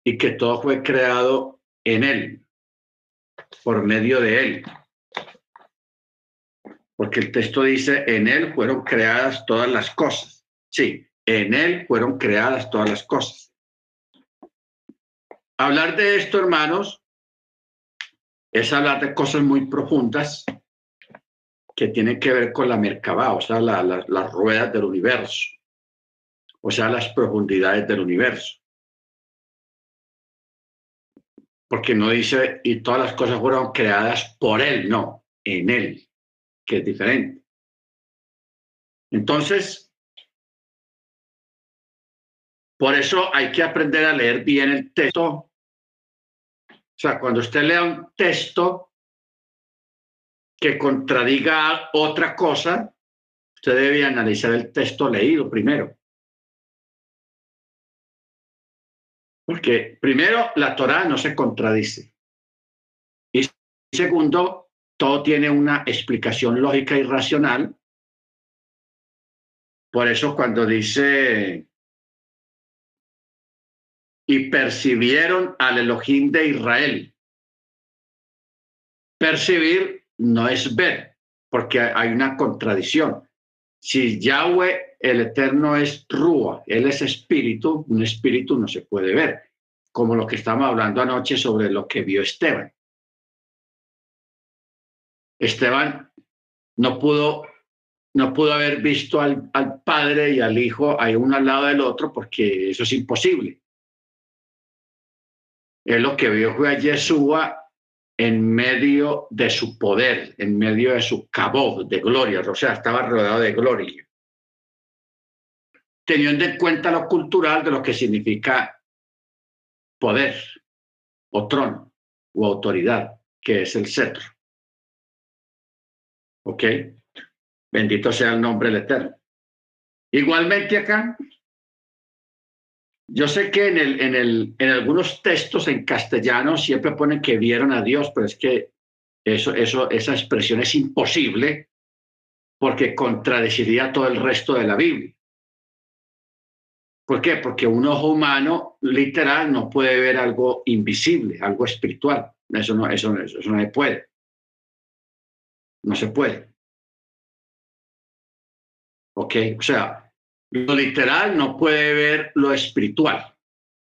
y que todo fue creado en Él, por medio de Él. Porque el texto dice, en Él fueron creadas todas las cosas. Sí, en Él fueron creadas todas las cosas. Hablar de esto, hermanos, es hablar de cosas muy profundas que tienen que ver con la Merkabah, o sea, las ruedas del universo, o sea, las profundidades del universo. Porque no dice, y todas las cosas fueron creadas por Él, no, en Él, que es diferente. Entonces, por eso hay que aprender a leer bien el texto. O sea, cuando usted lea un texto que contradiga otra cosa, usted debe analizar el texto leído primero. Porque primero, la Torah no se contradice. Y segundo, todo tiene una explicación lógica y racional. Por eso cuando dice y percibieron al Elohim de Israel. Percibir no es ver, porque hay una contradicción. Si Yahweh, el Eterno, es Rúa, Él es espíritu, un espíritu no se puede ver, como lo que estamos hablando anoche sobre lo que vio Esteban. Esteban no pudo, no pudo haber visto al, al padre y al hijo ahí uno al lado del otro porque eso es imposible. Él lo que vio fue a Yeshua en medio de su poder, en medio de su cabo de gloria, o sea, estaba rodeado de gloria. Teniendo en cuenta lo cultural de lo que significa poder, o trono, o autoridad, que es el cetro. ¿Ok? Bendito sea el nombre del Eterno. Igualmente acá, yo sé que en, el, en, el, en algunos textos en castellano siempre ponen que vieron a Dios, pero es que eso, eso, esa expresión es imposible porque contradeciría todo el resto de la Biblia. ¿Por qué? Porque un ojo humano literal no puede ver algo invisible, algo espiritual. Eso no, eso, eso, eso no se puede. No se puede. ¿Ok? O sea, lo literal no puede ver lo espiritual.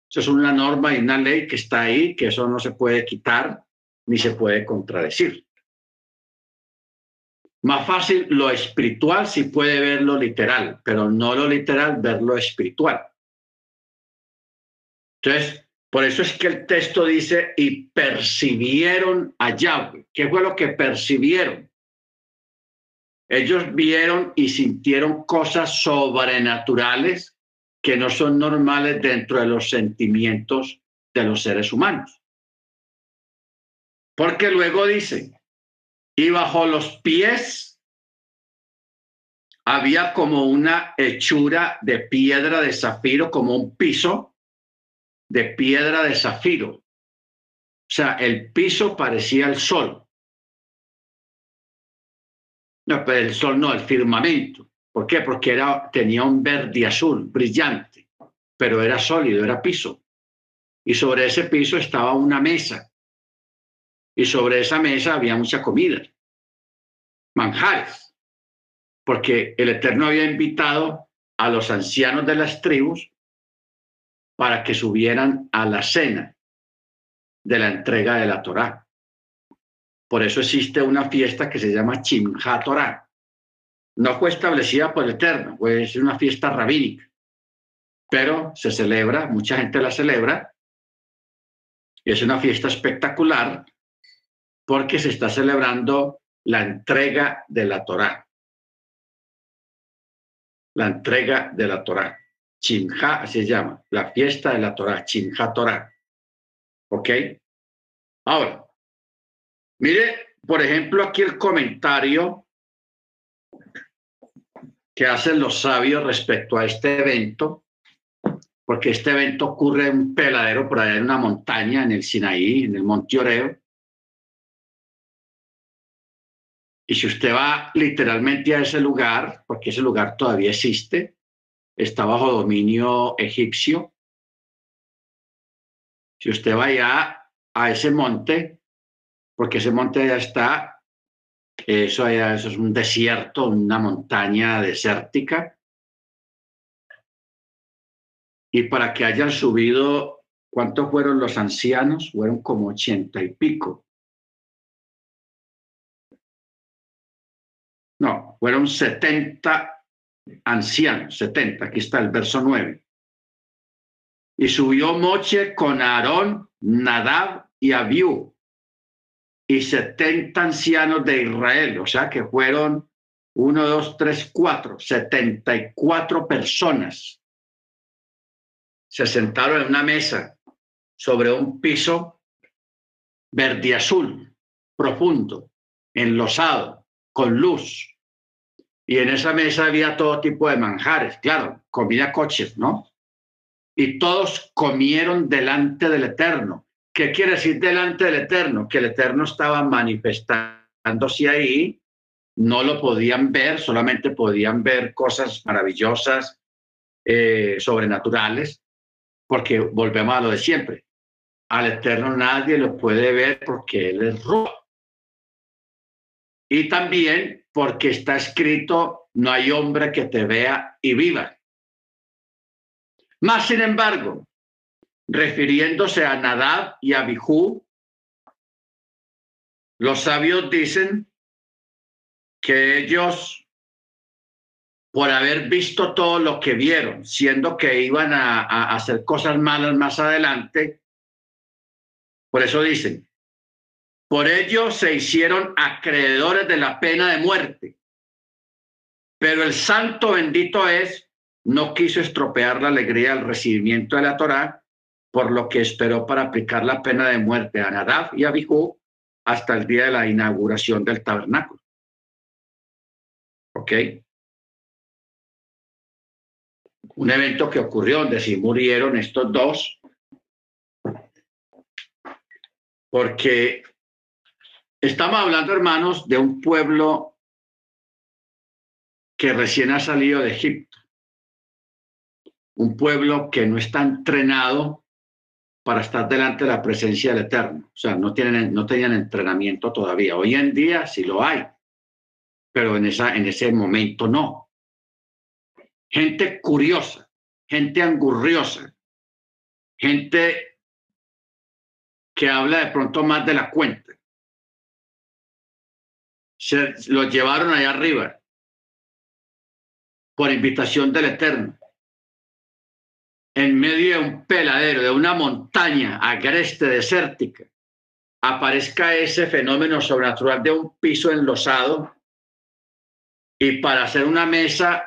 Eso es una norma y una ley que está ahí, que eso no se puede quitar ni se puede contradecir. Más fácil lo espiritual si puede ver lo literal, pero no lo literal ver lo espiritual. Entonces, por eso es que el texto dice, y percibieron a Yahweh. ¿Qué fue lo que percibieron? Ellos vieron y sintieron cosas sobrenaturales que no son normales dentro de los sentimientos de los seres humanos. Porque luego dice, y bajo los pies había como una hechura de piedra de zafiro, como un piso de piedra de zafiro. O sea, el piso parecía el sol. No, pero el sol no, el firmamento. ¿Por qué? Porque era, tenía un verde azul brillante, pero era sólido, era piso. Y sobre ese piso estaba una mesa. Y sobre esa mesa había mucha comida, manjares, porque el Eterno había invitado a los ancianos de las tribus para que subieran a la cena de la entrega de la Torá. Por eso existe una fiesta que se llama Chimha Torah. No fue establecida por el Eterno, fue una fiesta rabínica, pero se celebra, mucha gente la celebra, y es una fiesta espectacular porque se está celebrando la entrega de la Torá. La entrega de la Torá. Chimha se llama, la fiesta de la Torá, Chimha Torah. ¿Ok? Ahora, Mire, por ejemplo, aquí el comentario que hacen los sabios respecto a este evento, porque este evento ocurre en un peladero por allá en una montaña, en el Sinaí, en el Monte Oreo. Y si usted va literalmente a ese lugar, porque ese lugar todavía existe, está bajo dominio egipcio. Si usted va allá a ese monte, porque ese monte ya está, eso, eso es un desierto, una montaña desértica. Y para que hayan subido, ¿cuántos fueron los ancianos? Fueron como ochenta y pico. No, fueron 70 ancianos, 70, aquí está el verso nueve. Y subió Moche con Aarón, Nadab y Abiú, y 70 ancianos de Israel, o sea que fueron 1, 2, 3, 4, 74 personas. Se sentaron en una mesa sobre un piso verde azul, profundo, enlosado, con luz. Y en esa mesa había todo tipo de manjares, claro, comida coches, ¿no? Y todos comieron delante del Eterno. ¿Qué quiere decir delante del Eterno? Que el Eterno estaba manifestándose ahí, no lo podían ver, solamente podían ver cosas maravillosas, eh, sobrenaturales, porque volvemos a lo de siempre. Al Eterno nadie lo puede ver porque Él es rojo. Y también porque está escrito, no hay hombre que te vea y viva. Más sin embargo, refiriéndose a Nadab y a Bijú, los sabios dicen que ellos, por haber visto todo lo que vieron, siendo que iban a, a hacer cosas malas más adelante, por eso dicen, por ello se hicieron acreedores de la pena de muerte. Pero el santo bendito es, no quiso estropear la alegría del recibimiento de la Torá, por lo que esperó para aplicar la pena de muerte a Nadab y Abihu hasta el día de la inauguración del tabernáculo. ¿Ok? Un evento que ocurrió donde sí murieron estos dos, porque Estamos hablando, hermanos, de un pueblo que recién ha salido de Egipto. Un pueblo que no está entrenado para estar delante de la presencia del Eterno. O sea, no, tienen, no tenían entrenamiento todavía. Hoy en día sí lo hay, pero en, esa, en ese momento no. Gente curiosa, gente angurriosa, gente que habla de pronto más de la cuenta se los llevaron allá arriba por invitación del Eterno. En medio de un peladero, de una montaña agreste, desértica, aparezca ese fenómeno sobrenatural de un piso enlosado y para hacer una mesa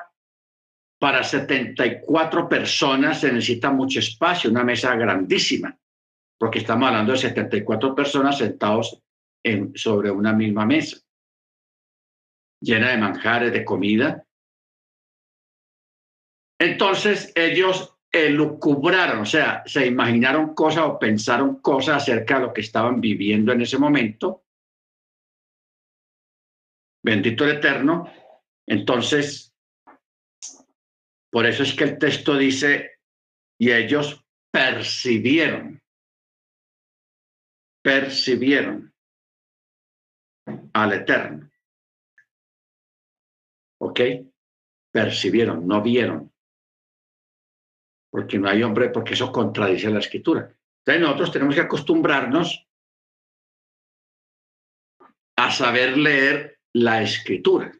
para 74 personas se necesita mucho espacio, una mesa grandísima, porque estamos hablando de 74 personas sentados en, sobre una misma mesa llena de manjares, de comida. Entonces ellos elucubraron, o sea, se imaginaron cosas o pensaron cosas acerca de lo que estaban viviendo en ese momento. Bendito el Eterno. Entonces, por eso es que el texto dice, y ellos percibieron, percibieron al Eterno. ¿Ok? Percibieron, no vieron. Porque no hay hombre, porque eso contradice la escritura. Entonces nosotros tenemos que acostumbrarnos a saber leer la escritura,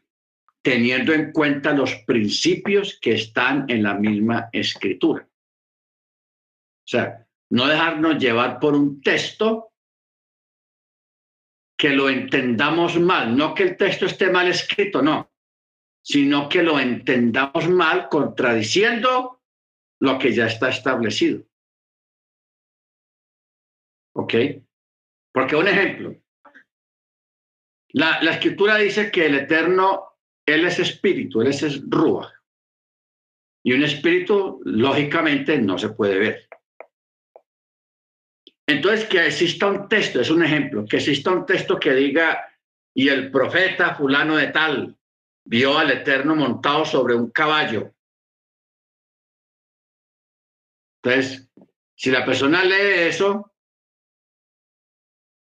teniendo en cuenta los principios que están en la misma escritura. O sea, no dejarnos llevar por un texto que lo entendamos mal, no que el texto esté mal escrito, no, sino que lo entendamos mal contradiciendo lo que ya está establecido. ¿Ok? Porque un ejemplo, la, escritura dice que el Eterno, Él es espíritu, Él es rúa. Y un espíritu, lógicamente, no se puede ver. Entonces, que exista un texto, es un ejemplo, que exista un texto que diga, y el profeta fulano de tal, vio al Eterno montado sobre un caballo. Entonces, si la persona lee eso,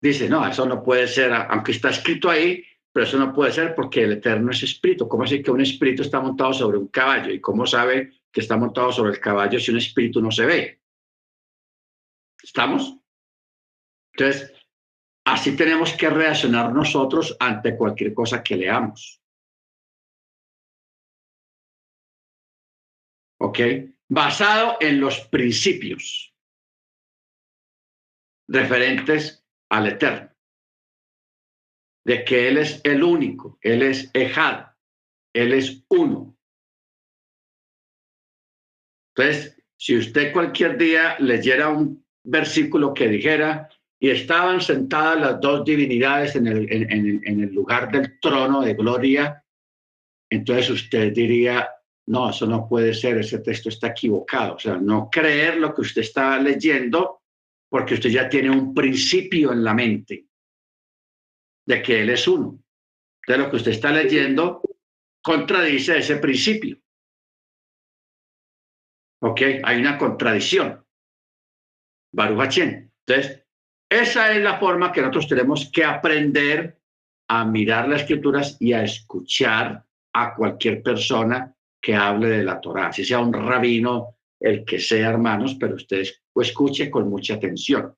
dice, no, eso no puede ser, aunque está escrito ahí, pero eso no puede ser porque el Eterno es espíritu. ¿Cómo así que un espíritu está montado sobre un caballo? ¿Y cómo sabe que está montado sobre el caballo si un espíritu no se ve? ¿Estamos? Entonces, así tenemos que reaccionar nosotros ante cualquier cosa que leamos. ¿Ok? Basado en los principios referentes al Eterno, de que Él es el único, Él es Ejad, Él es uno. Entonces, si usted cualquier día leyera un versículo que dijera, y estaban sentadas las dos divinidades en el, en el lugar del trono de gloria, entonces usted diría, no, eso no puede ser, ese texto está equivocado. O sea, no creer lo que usted está leyendo porque usted ya tiene un principio en la mente de que Él es uno. De lo que usted está leyendo contradice ese principio. ¿Ok? Hay una contradicción. Baruch Entonces, esa es la forma que nosotros tenemos que aprender a mirar las escrituras y a escuchar a cualquier persona que hable de la Torá, si sea un rabino, el que sea, hermanos, pero ustedes escuche con mucha atención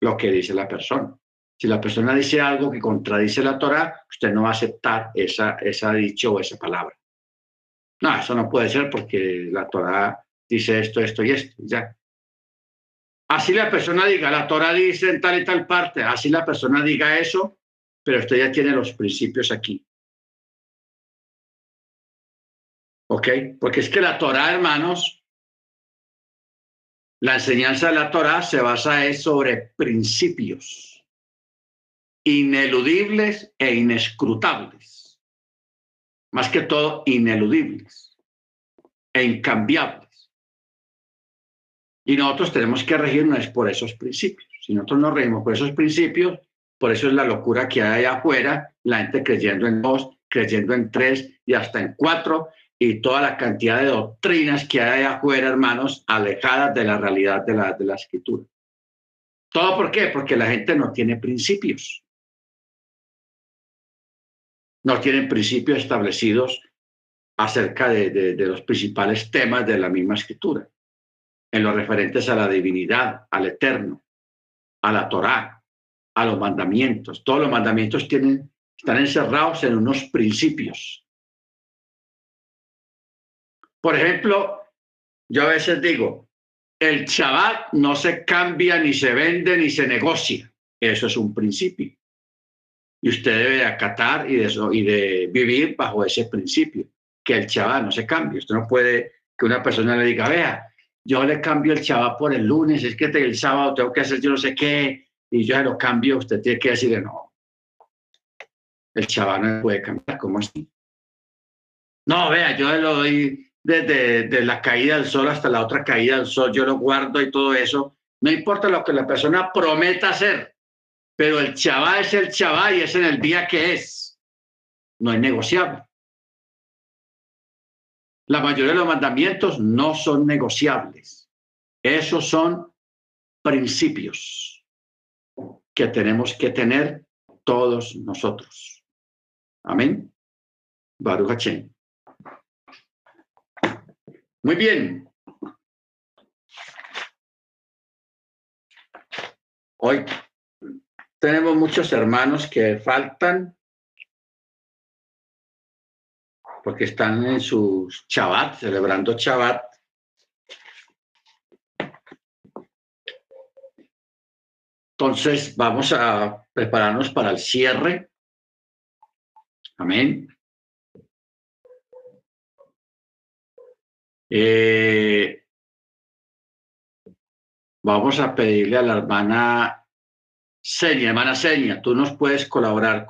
lo que dice la persona. Si la persona dice algo que contradice la Torá, usted no va a aceptar esa, esa dicho o esa palabra. No, eso no puede ser porque la Torá dice esto, esto y esto, ya. Así la persona diga, la Torá dice en tal y tal parte, así la persona diga eso, pero usted ya tiene los principios aquí. ¿Ok? Porque es que la Torá, hermanos, la enseñanza de la Torá se basa sobre principios ineludibles e inescrutables. Más que todo, ineludibles e incambiables. Y nosotros tenemos que regirnos por esos principios. Si nosotros nos regimos por esos principios, por eso es la locura que hay allá afuera, la gente creyendo en dos, creyendo en tres y hasta en cuatro, y toda la cantidad de doctrinas que hay afuera, hermanos, alejadas de la realidad de la, de la escritura. ¿Todo por qué? Porque la gente no tiene principios. No tienen principios establecidos acerca de, de, los principales temas de la misma escritura, en los referentes a la divinidad, al eterno, a la Torá, a los mandamientos. Todos los mandamientos tienen, están encerrados en unos principios por ejemplo, yo a veces digo, el Shabbat no se cambia, ni se vende, ni se negocia. Eso es un principio. Y usted debe acatar y de, y de vivir bajo ese principio, que el Shabbat no se cambie. Usted no puede que una persona le diga, vea, yo le cambio el Shabbat por el lunes, es que el sábado tengo que hacer yo no sé qué, y yo lo cambio, usted tiene que decirle, no, el Shabbat no puede cambiar, ¿cómo así? No, vea, yo lo doy desde la caída del sol hasta la otra caída del sol, yo lo guardo y todo eso. No importa lo que la persona prometa hacer, pero el chavá es el chavá y es en el día que es. No es negociable. La mayoría de los mandamientos no son negociables. Esos son principios que tenemos que tener todos nosotros. Amén. Baruch Hashem. Muy bien. Hoy tenemos muchos hermanos que faltan porque están en sus Shabbat, celebrando Shabbat. Entonces vamos a prepararnos para el cierre. Amén. Eh, vamos a pedirle a la hermana Seña, hermana Seña, tú nos puedes colaborar